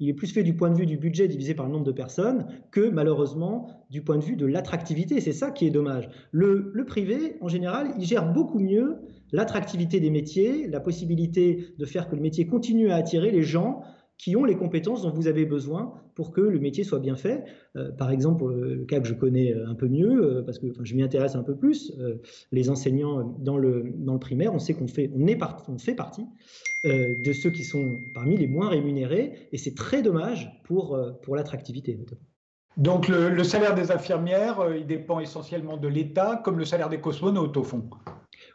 il est plus fait du point de vue du budget divisé par le nombre de personnes que malheureusement du point de vue de l'attractivité. C'est ça qui est dommage. Le, le, privé, en général, il gère beaucoup mieux l'attractivité des métiers, la possibilité de faire que le métier continue à attirer les gens qui ont les compétences dont vous avez besoin pour que le métier soit bien fait. Euh, par exemple, le cas que je connais un peu mieux, parce que je m'y intéresse un peu plus, les enseignants dans le, dans le primaire, on sait qu'on fait, on est on fait partie de ceux qui sont parmi les moins rémunérés, et c'est très dommage pour, pour l'attractivité. Donc le, salaire des infirmières, euh, il dépend essentiellement de l'État, comme le salaire des cosmonautes au fond.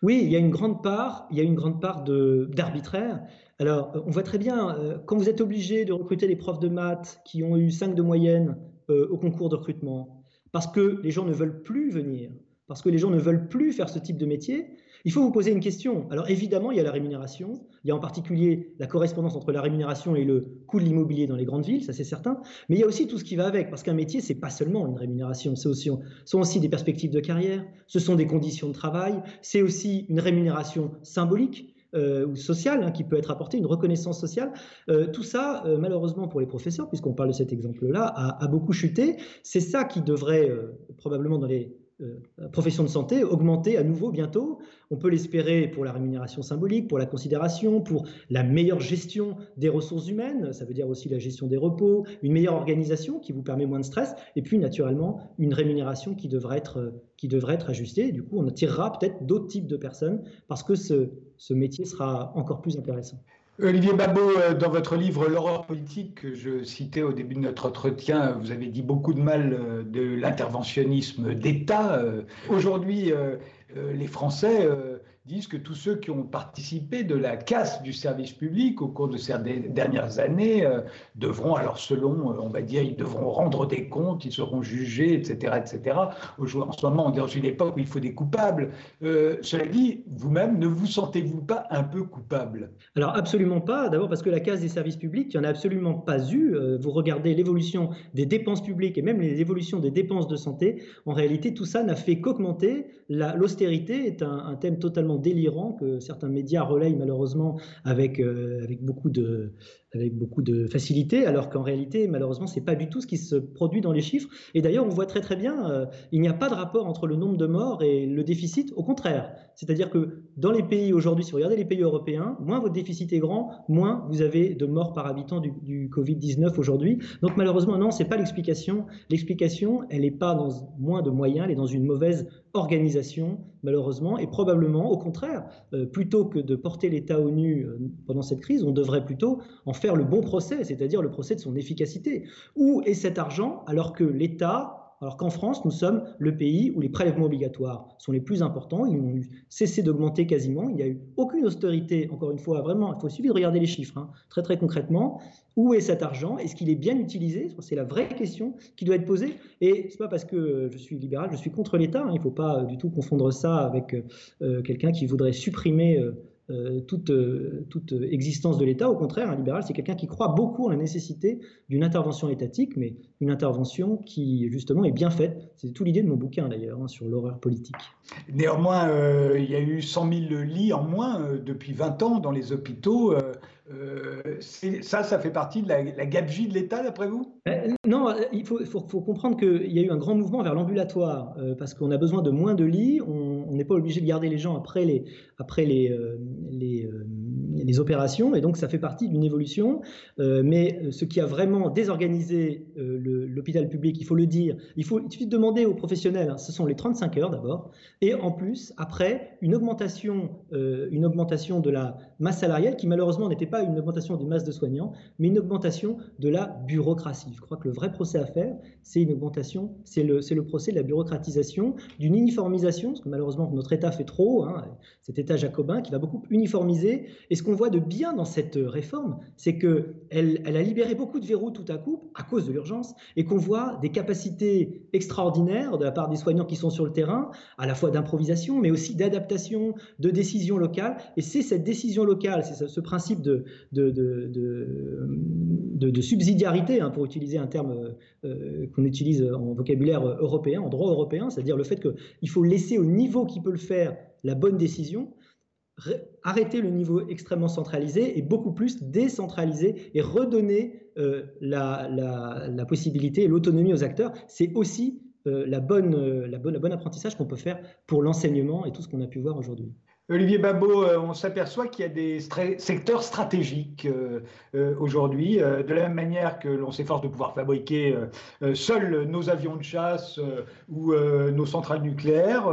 Oui, il y a une grande part, il y a une grande part d'arbitraire. Alors, on voit très bien, euh, quand vous êtes obligé de recruter des profs de maths qui ont eu 5 de moyenne euh, au concours de recrutement, parce que les gens ne veulent plus venir, parce que les gens ne veulent plus faire ce type de métier, il faut vous poser une question. Alors évidemment, il y a la rémunération, il y a en particulier la correspondance entre la rémunération et le coût de l'immobilier dans les grandes villes, ça c'est certain, mais il y a aussi tout ce qui va avec, parce qu'un métier, c'est pas seulement une rémunération, aussi, sont aussi des perspectives de carrière, ce sont des conditions de travail, c'est aussi une rémunération symbolique, euh, ou sociale hein, qui peut être apportée, une reconnaissance sociale. Euh, tout ça, euh, malheureusement pour les professeurs, puisqu'on parle de cet exemple-là, a, a, beaucoup chuté. C'est ça qui devrait probablement dans les euh, profession de santé augmenter à nouveau bientôt. On peut l'espérer pour la rémunération symbolique, pour la considération, pour la meilleure gestion des ressources humaines, ça veut dire aussi la gestion des repos, une meilleure organisation qui vous permet moins de stress, et puis naturellement une rémunération qui devrait être, qui devrait être ajustée. Du coup, on attirera peut-être d'autres types de personnes parce que ce métier sera encore plus intéressant. Olivier Babot, euh, dans votre livre L'horreur politique que je citais au début de notre entretien, vous avez dit beaucoup de mal euh, de l'interventionnisme d'État. Euh, aujourd'hui, les Français disent que tous ceux qui ont participé de la casse du service public au cours de ces dernières années euh, devront, alors selon, euh, on va dire, ils devront rendre des comptes, ils seront jugés, etc. etc. En ce moment, on est dans une époque où il faut des coupables. Euh, cela dit, vous-même, ne vous sentez-vous pas un peu coupable? Alors absolument pas. D'abord parce que la casse des services publics, il n'y en a absolument pas eu. Vous regardez l'évolution des dépenses publiques et même les évolutions des dépenses de santé. En réalité, tout ça n'a fait qu'augmenter. L'austérité est un, un thème totalement délirant que certains médias relayent malheureusement avec, euh, avec, beaucoup, de, avec beaucoup de facilité, alors qu'en réalité, malheureusement, c'est pas du tout ce qui se produit dans les chiffres. Et d'ailleurs, on voit très très bien, euh, il n'y a pas de rapport entre le nombre de morts et le déficit. Au contraire, c'est-à-dire que dans les pays aujourd'hui, si vous regardez les pays européens, moins votre déficit est grand, moins vous avez de morts par habitant du, du Covid-19 aujourd'hui. Donc malheureusement, non, c'est pas l'explication. L'explication, elle n'est pas dans moins de moyens, elle est dans une mauvaise organisation, malheureusement, et probablement, au contraire, euh, plutôt que de porter l'État au nu euh, pendant cette crise, on devrait plutôt en faire le bon procès, c'est-à-dire le procès de son efficacité. Où est cet argent alors que l'État alors qu'en France, nous sommes le pays où les prélèvements obligatoires sont les plus importants. Ils ont cessé d'augmenter quasiment. Il n'y a eu aucune austérité, encore une fois, vraiment, il faut suffire de regarder les chiffres, hein, très très concrètement. Où est cet argent? Est-ce qu'il est bien utilisé? C'est la vraie question qui doit être posée. Et ce n'est pas parce que je suis libéral, je suis contre l'État. Hein. il ne faut pas du tout confondre ça avec euh, quelqu'un qui voudrait supprimer. Euh, euh, toute, euh, toute, existence de l'État. Au contraire, un libéral, c'est quelqu'un qui croit beaucoup en la nécessité d'une intervention étatique, mais une intervention qui, justement, est bien faite. C'est tout l'idée de mon bouquin, d'ailleurs, hein, sur l'horreur politique. Néanmoins, euh, il y a eu 100 000 lits en moins depuis 20 ans dans les hôpitaux. ça, ça fait partie de la, la gabegie de l'État, d'après vous? Non, il faut, faut, faut comprendre qu'il y a eu un grand mouvement vers l'ambulatoire, parce qu'on a besoin de moins de lits. On n'est pas obligé de garder les gens après les, après les, les, euh, les, opérations, et donc ça fait partie d'une évolution. Euh, mais ce qui a vraiment désorganisé euh, l'hôpital public, il faut le dire, il, faut, il suffit de demander aux professionnels, hein, ce sont les 35 heures d'abord, et en plus, après, une augmentation, une augmentation de la masse salariale qui malheureusement n'était pas une augmentation des masses de soignants, mais une augmentation de la bureaucratie. Je crois que le vrai procès à faire, c'est une augmentation, c'est le, le procès de la bureaucratisation, d'une uniformisation, parce que malheureusement notre État fait trop, hein, cet État jacobin qui va beaucoup uniformiser. Et ce qu'on voit de bien dans cette réforme, c'est qu'elle elle a libéré beaucoup de verrous tout à coup à cause de l'urgence et qu'on voit des capacités extraordinaires de la part des soignants qui sont sur le terrain, à la fois d'improvisation, mais aussi d'adaptation, de décision locale. Et c'est cette décision locale, c'est ce principe de, subsidiarité, hein, pour utiliser un terme euh, qu'on utilise en vocabulaire européen, en droit européen, c'est-à-dire le fait qu'il faut laisser au niveau qui peut le faire la bonne décision, arrêter le niveau extrêmement centralisé et beaucoup plus décentraliser et redonner euh, la, possibilité et l'autonomie aux acteurs. C'est aussi euh, la, bonne, la bonne apprentissage qu'on peut faire pour l'enseignement et tout ce qu'on a pu voir aujourd'hui. Olivier Babot, euh, on s'aperçoit qu'il y a des secteurs stratégiques euh, euh, aujourd'hui, de la même manière que l'on s'efforce de pouvoir fabriquer seuls nos avions de chasse ou nos centrales nucléaires,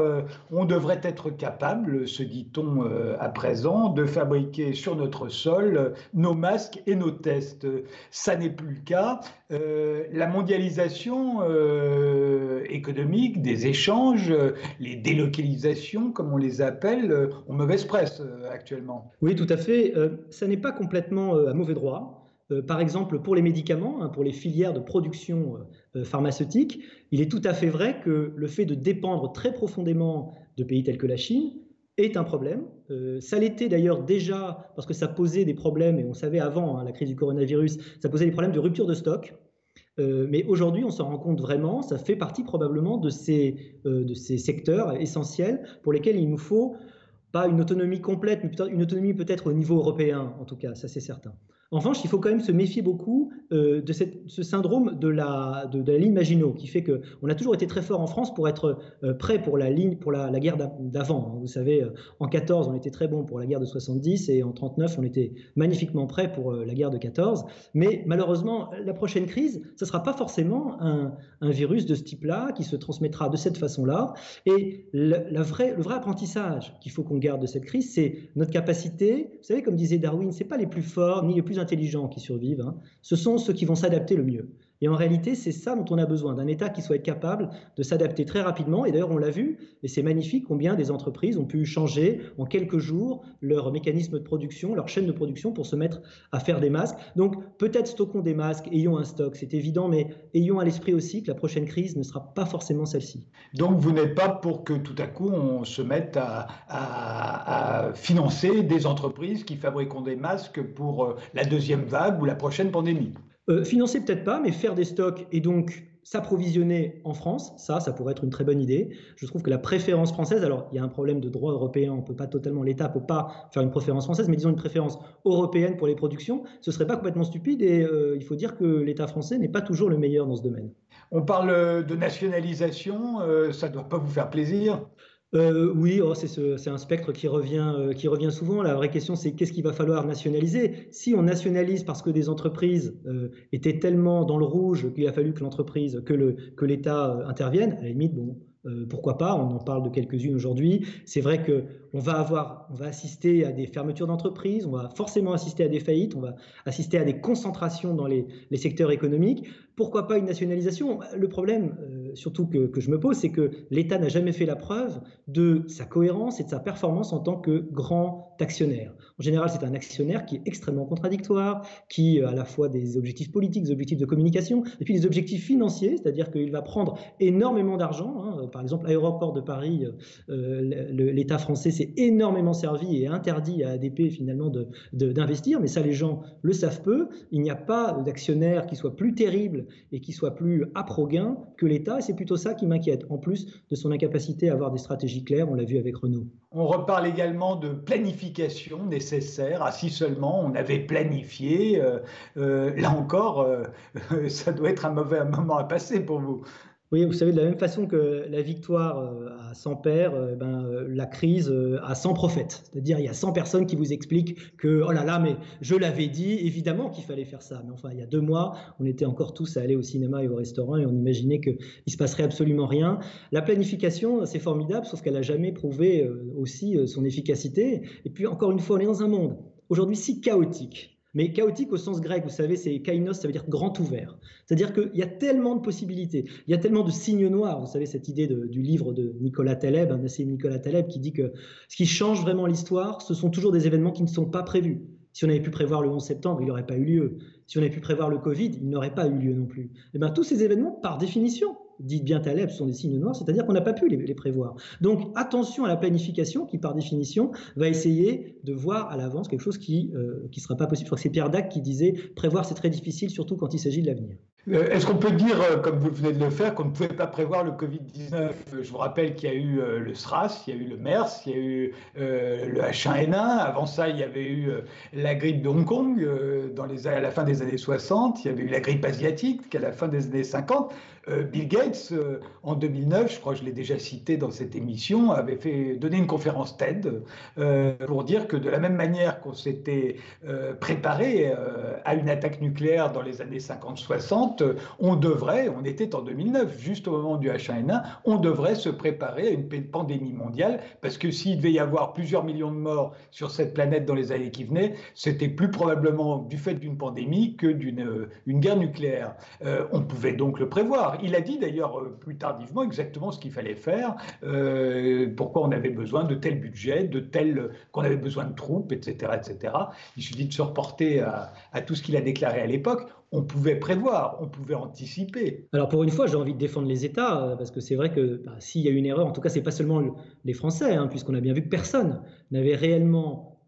on devrait être capable, se dit-on à présent, de fabriquer sur notre sol nos masques et nos tests. Ça n'est plus le cas. la mondialisation économique, des échanges, les délocalisations, comme on les appelle, mauvaise presse euh, actuellement. Oui, tout à fait. Euh, ça n'est pas complètement euh, à mauvais droit. Par exemple, pour les médicaments, hein, pour les filières de production pharmaceutique, il est tout à fait vrai que le fait de dépendre très profondément de pays tels que la Chine est un problème. ça l'était d'ailleurs déjà parce que ça posait des problèmes, et on savait avant hein, la crise du coronavirus, ça posait des problèmes de rupture de stock. mais aujourd'hui, on s'en rend compte vraiment, ça fait partie probablement de ces, de ces secteurs essentiels pour lesquels il nous faut pas une autonomie complète, mais une autonomie peut-être au niveau européen, en tout cas, ça c'est certain. En revanche, il faut quand même se méfier beaucoup euh, de ce syndrome de la, de, la ligne Maginot, qui fait qu'on a toujours été très fort en France pour être euh, prêt pour la ligne, pour la, guerre d'avant. Hein. Vous savez, euh, en 14, on était très bon pour la guerre de 70, et en 39, on était magnifiquement prêt pour la guerre de 14. Mais malheureusement, la prochaine crise, ce ne sera pas forcément un, virus de ce type-là qui se transmettra de cette façon-là. Et le vrai apprentissage qu'il faut qu'on garde de cette crise, c'est notre capacité. Vous savez, comme disait Darwin, c'est pas les plus forts ni les plus intelligents qui survivent, hein. ce sont ceux qui vont s'adapter le mieux. Et en réalité, c'est ça dont on a besoin, d'un État qui soit capable de s'adapter très rapidement. Et d'ailleurs, on l'a vu, et c'est magnifique combien des entreprises ont pu changer en quelques jours leur mécanisme de production, leur chaîne de production pour se mettre à faire des masques. Donc peut-être stockons des masques, ayons un stock, c'est évident, mais ayons à l'esprit aussi que la prochaine crise ne sera pas forcément celle-ci. Donc vous n'êtes pas pour que tout à coup on se mette à, à financer des entreprises qui fabriqueront des masques pour euh, la deuxième vague ou la prochaine pandémie euh, financer peut-être pas, mais faire des stocks et donc s'approvisionner en France, ça, ça pourrait être une très bonne idée. Je trouve que la préférence française, alors il y a un problème de droit européen, on peut pas totalement, l'État peut pas faire une préférence française, mais disons une préférence européenne pour les productions, ce serait pas complètement stupide et euh, il faut dire que l'État français n'est pas toujours le meilleur dans ce domaine. On parle de nationalisation, euh, ça ne doit pas vous faire plaisir euh, oui, oh, c'est un spectre qui revient, euh, qui revient souvent. La vraie question, c'est qu'est-ce qu'il va falloir nationaliser? Si on nationalise parce que des entreprises euh, étaient tellement dans le rouge qu'il a fallu que l'entreprise, que l'État intervienne, à la limite, bon, pourquoi pas? On en parle de quelques-unes aujourd'hui. C'est vrai que on va avoir, on va assister à des fermetures d'entreprises, on va forcément assister à des faillites, on va assister à des concentrations dans les, secteurs économiques. Pourquoi pas une nationalisation? Le problème, surtout que, je me pose, c'est que l'État n'a jamais fait la preuve de sa cohérence et de sa performance en tant que grand actionnaire. En général, c'est un actionnaire qui est extrêmement contradictoire, qui a à la fois des objectifs politiques, des objectifs de communication, et puis des objectifs financiers, c'est-à-dire qu'il va prendre énormément d'argent. Hein. Par exemple, l'aéroport de Paris, euh, l'État français s'est énormément servi et interdit à ADP finalement d'investir, de, mais ça les gens le savent peu. Il n'y a pas d'actionnaire qui soit plus terrible et qui soit plus à pro-gain que l'État c'est plutôt ça qui m'inquiète, en plus de son incapacité à avoir des stratégies claires, on l'a vu avec Renault. On reparle également de planification nécessaire. Ah, si seulement on avait planifié, euh, euh, là encore, euh, ça doit être un mauvais moment à passer pour vous. Vous savez, de la même façon que la victoire euh, a 100 pères, euh, ben, euh, la crise a 100 prophètes. C'est-à-dire, il y a 100 personnes qui vous expliquent que, oh là là, mais je l'avais dit, évidemment qu'il fallait faire ça. Mais enfin, il y a deux mois, on était encore tous à aller au cinéma et au restaurant et on imaginait qu'il ne se passerait absolument rien. La planification, c'est formidable, sauf qu'elle n'a jamais prouvé aussi son efficacité. Et puis, encore une fois, on est dans un monde aujourd'hui si chaotique mais chaotique au sens grec, vous savez, c'est kainos, ça veut dire grand ouvert. C'est-à-dire qu'il y a tellement de possibilités, il y a tellement de signes noirs. Vous savez, cette idée du livre de Nicolas Taleb, un essai de Nicolas Taleb, qui dit que ce qui change vraiment l'histoire, ce sont toujours des événements qui ne sont pas prévus. Si on avait pu prévoir le 11 septembre, il n'aurait pas eu lieu. Si on avait pu prévoir le Covid, il n'aurait pas eu lieu non plus. Eh bien, tous ces événements, par définition, dites bien Taleb, sont des signes noirs, c'est-à-dire qu'on n'a pas pu les, prévoir. Donc attention à la planification qui, par définition, va essayer de voir à l'avance quelque chose qui ne euh, sera pas possible. Je crois que c'est Pierre Dac qui disait prévoir c'est très difficile, surtout quand il s'agit de l'avenir. Euh, est-ce qu'on peut dire, euh, comme vous venez de le faire, qu'on ne pouvait pas prévoir le Covid-19 Je vous rappelle qu'il y a eu le SRAS, il y a eu le MERS, il y a eu le H1N1. Avant ça, il y avait eu la grippe de Hong Kong à la fin des années 60. Il y avait eu la grippe asiatique à la fin des années 50. Bill Gates, en 2009, je crois que je l'ai déjà cité dans cette émission, avait fait donner une conférence TED pour dire que de la même manière qu'on s'était préparé à une attaque nucléaire dans les années 50-60, on devrait, on était en 2009, juste au moment du H1N1, on devrait se préparer à une pandémie mondiale, parce que s'il devait y avoir plusieurs millions de morts sur cette planète dans les années qui venaient, c'était plus probablement du fait d'une pandémie que d'une une guerre nucléaire. Euh, on pouvait donc le prévoir. Il a dit d'ailleurs euh, plus tardivement exactement ce qu'il fallait faire, euh, pourquoi on avait besoin de tel budget, de tel qu'on avait besoin de troupes, etc., etc. Il suffit de se reporter à, tout ce qu'il a déclaré à l'époque on pouvait prévoir, on pouvait anticiper. Alors pour une fois, j'ai envie de défendre les États, parce que c'est vrai que bah, s'il y a une erreur, en tout cas, c'est pas seulement les Français, hein, puisqu'on a bien vu que personne n'avait réellement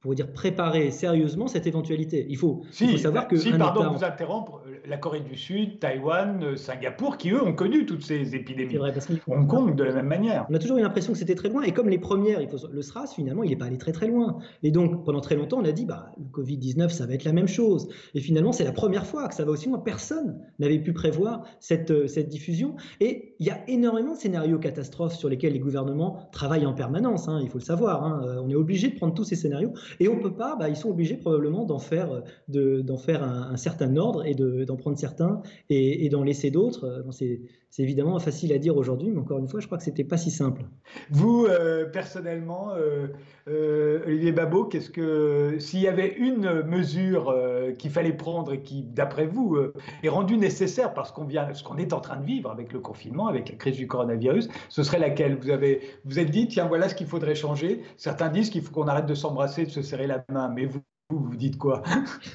pour dire préparer sérieusement cette éventualité. Il faut, savoir que. Si, pardon de vous interrompre, la Corée du Sud, Taïwan, euh, Singapour, qui eux ont connu toutes ces épidémies. Vrai, parce Hong Kong de la même manière. On a toujours eu l'impression que c'était très loin, et comme les premières, il faut... le SRAS finalement, il n'est pas allé très très loin. Et donc pendant très longtemps, on a dit, bah, le Covid-19, ça va être la même chose. Et finalement, c'est la première fois que ça va aussi loin. Personne n'avait pu prévoir cette, euh, cette diffusion. Et il y a énormément de scénarios catastrophes sur lesquels les gouvernements travaillent en permanence, hein, il faut le savoir. Hein. Euh, on est obligé de prendre tous ces scénarios. Et on peut pas, bah, ils sont obligés probablement d'en faire, de, d'en faire un, certain ordre et de, d'en prendre certains et, d'en laisser d'autres. C'est évidemment facile à dire aujourd'hui, mais encore une fois, je crois que c'était pas si simple. Vous, euh, personnellement, euh, Olivier Babot, qu'est-ce que s'il y avait une mesure qu'il fallait prendre et qui, d'après vous, est rendue nécessaire parce qu'on vient, ce qu'on est en train de vivre avec le confinement, avec la crise du coronavirus, ce serait laquelle? Vous avez, vous êtes dit, tiens, voilà ce qu'il faudrait changer. Certains disent qu'il faut qu'on arrête de s'embrasser, de se serrer la main, mais vous, vous dites quoi?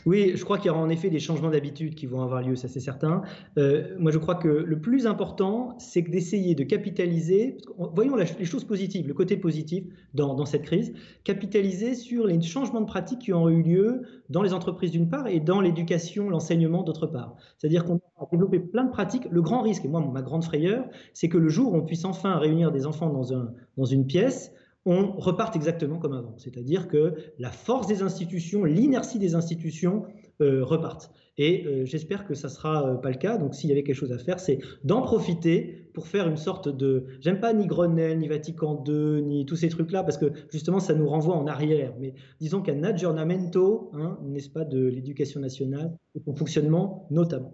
Oui, je crois qu'il y aura en effet des changements d'habitude qui vont avoir lieu, ça c'est certain. Euh, moi je crois que le plus important, c'est d'essayer de capitaliser, voyons les choses positives, le côté positif dans, dans, cette crise, capitaliser sur les changements de pratiques qui ont eu lieu dans les entreprises d'une part et dans l'éducation, l'enseignement d'autre part. C'est-à-dire qu'on a développé plein de pratiques. Le grand risque, et moi ma grande frayeur, c'est que le jour où on puisse enfin réunir des enfants dans, un, dans une pièce, on reparte exactement comme avant. C'est-à-dire que la force des institutions, l'inertie des institutions repartent. Et euh, j'espère que ça ne sera euh, pas le cas. Donc s'il y avait quelque chose à faire, c'est d'en profiter pour faire une sorte de... J'aime pas ni Grenelle, ni Vatican II, ni tous ces trucs-là, parce que justement, ça nous renvoie en arrière. Mais disons qu'un aggiornamento, hein, n'est-ce pas, de l'éducation nationale et son fonctionnement notamment.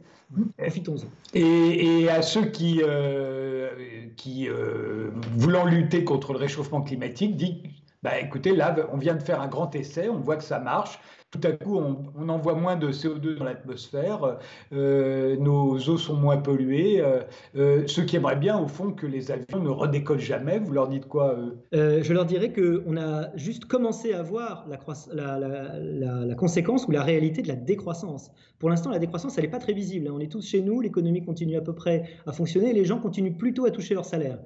Profitons-en. Et, à ceux qui, qui voulant lutter contre le réchauffement climatique, disent bah, écoutez, là, on vient de faire un grand essai, on voit que ça marche tout à coup, on, envoie moins de CO2 dans l'atmosphère, euh, nos eaux sont moins polluées. Euh, euh, ceux qui aimeraient bien, au fond, que les avions ne redécollent jamais, vous leur dites quoi Je leur dirais qu'on a juste commencé à voir la, la, conséquence ou la réalité de la décroissance. Pour l'instant, la décroissance, elle n'est pas très visible. Hein. On est tous chez nous, l'économie continue à peu près à fonctionner, les gens continuent plutôt à toucher leur salaire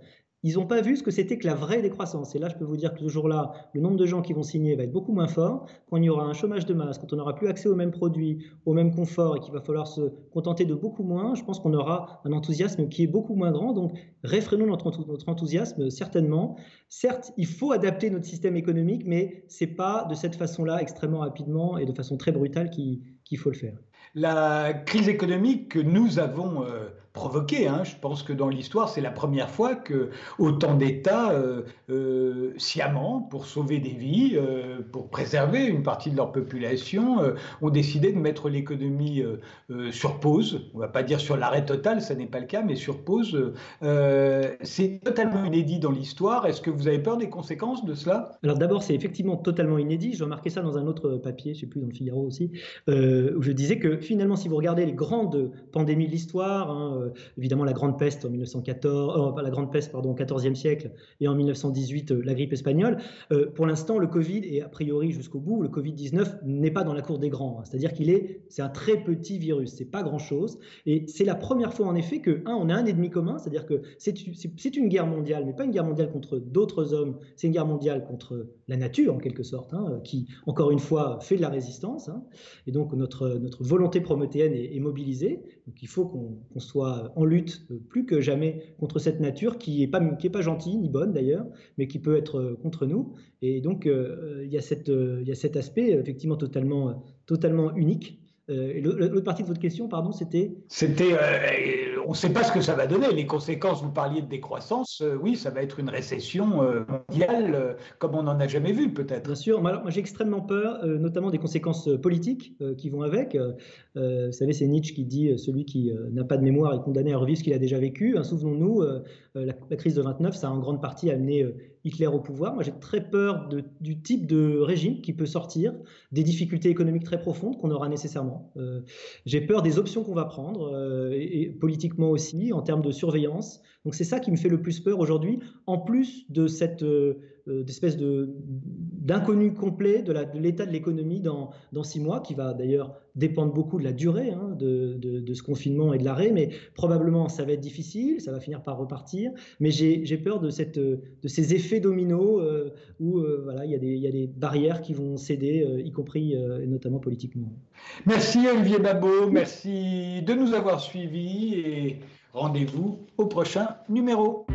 ils n'ont pas vu ce que c'était que la vraie décroissance. Et là, je peux vous dire que ce jour-là, le nombre de gens qui vont signer va être beaucoup moins fort. Quand il y aura un chômage de masse, quand on n'aura plus accès aux mêmes produits, au même confort et qu'il va falloir se contenter de beaucoup moins, je pense qu'on aura un enthousiasme qui est beaucoup moins grand. Donc, réfrénons notre, enthousiasme, certainement. Certes, il faut adapter notre système économique, mais ce n'est pas de cette façon-là, extrêmement rapidement et de façon très brutale, qu'il faut le faire. La crise économique que nous avons... Euh, provoqué. Hein. Je pense que dans l'histoire, c'est la première fois que autant d'États euh, euh, sciemment, pour sauver des vies, euh, pour préserver une partie de leur population, ont décidé de mettre l'économie sur pause. On ne va pas dire sur l'arrêt total, ça n'est pas le cas, mais sur pause. c'est totalement inédit dans l'histoire. Est-ce que vous avez peur des conséquences de cela? Alors d'abord, c'est effectivement totalement inédit. J'ai remarqué ça dans un autre papier, je ne sais plus, dans le Figaro aussi, où je disais que finalement, si vous regardez les grandes pandémies de l'histoire, hein, évidemment la Grande Peste en 1914, euh, la Grande Peste pardon, au XIVe siècle et en 1918 euh, la grippe espagnole. pour l'instant, le Covid et a priori jusqu'au bout, le Covid-19 n'est pas dans la cour des grands. Hein. C'est-à-dire qu'il est, c'est un très petit virus, c'est pas grand-chose. Et c'est la première fois en effet que un, on a un ennemi commun, c'est-à-dire que c'est une guerre mondiale, mais pas une guerre mondiale contre d'autres hommes, c'est une guerre mondiale contre la nature en quelque sorte, hein, qui encore une fois fait de la résistance. Et donc notre volonté prométhéenne est mobilisée. Donc il faut qu'on soit en lutte euh, plus que jamais contre cette nature qui n'est pas, pas gentille ni bonne d'ailleurs, mais qui peut être euh, contre nous. Et donc euh, il, y a cette, il y a cet aspect effectivement totalement, totalement unique Euh, l'autre partie de votre question, pardon, c'était C'était, euh, on ne sait pas ce que ça va donner. Les conséquences, vous parliez de décroissance, euh, oui, ça va être une récession mondiale comme on n'en a jamais vu peut-être. Bien sûr, moi, j'ai extrêmement peur, notamment des conséquences politiques qui vont avec. vous savez, c'est Nietzsche qui dit celui qui n'a pas de mémoire est condamné à revivre ce qu'il a déjà vécu. Hein, souvenons-nous, la, la, crise de 29, ça a en grande partie amené Hitler au pouvoir. Moi, j'ai très peur du type de régime qui peut sortir, des difficultés économiques très profondes qu'on aura nécessairement. Euh, j'ai peur des options qu'on va prendre, euh, politiquement aussi, en termes de surveillance. Donc, c'est ça qui me fait le plus peur aujourd'hui, en plus de cette euh, espèce de d'inconnu complet de l'état de l'économie dans, dans six mois, qui va d'ailleurs dépendre beaucoup de la durée hein, de, ce confinement et de l'arrêt, mais probablement ça va être difficile, ça va finir par repartir. Mais j'ai peur de, cette, de ces effets dominos euh, où euh, voilà, il y, a des, y, a des barrières qui vont céder, euh, y compris et notamment politiquement. Merci Olivier Babot, merci de nous avoir suivis et rendez-vous au prochain numéro.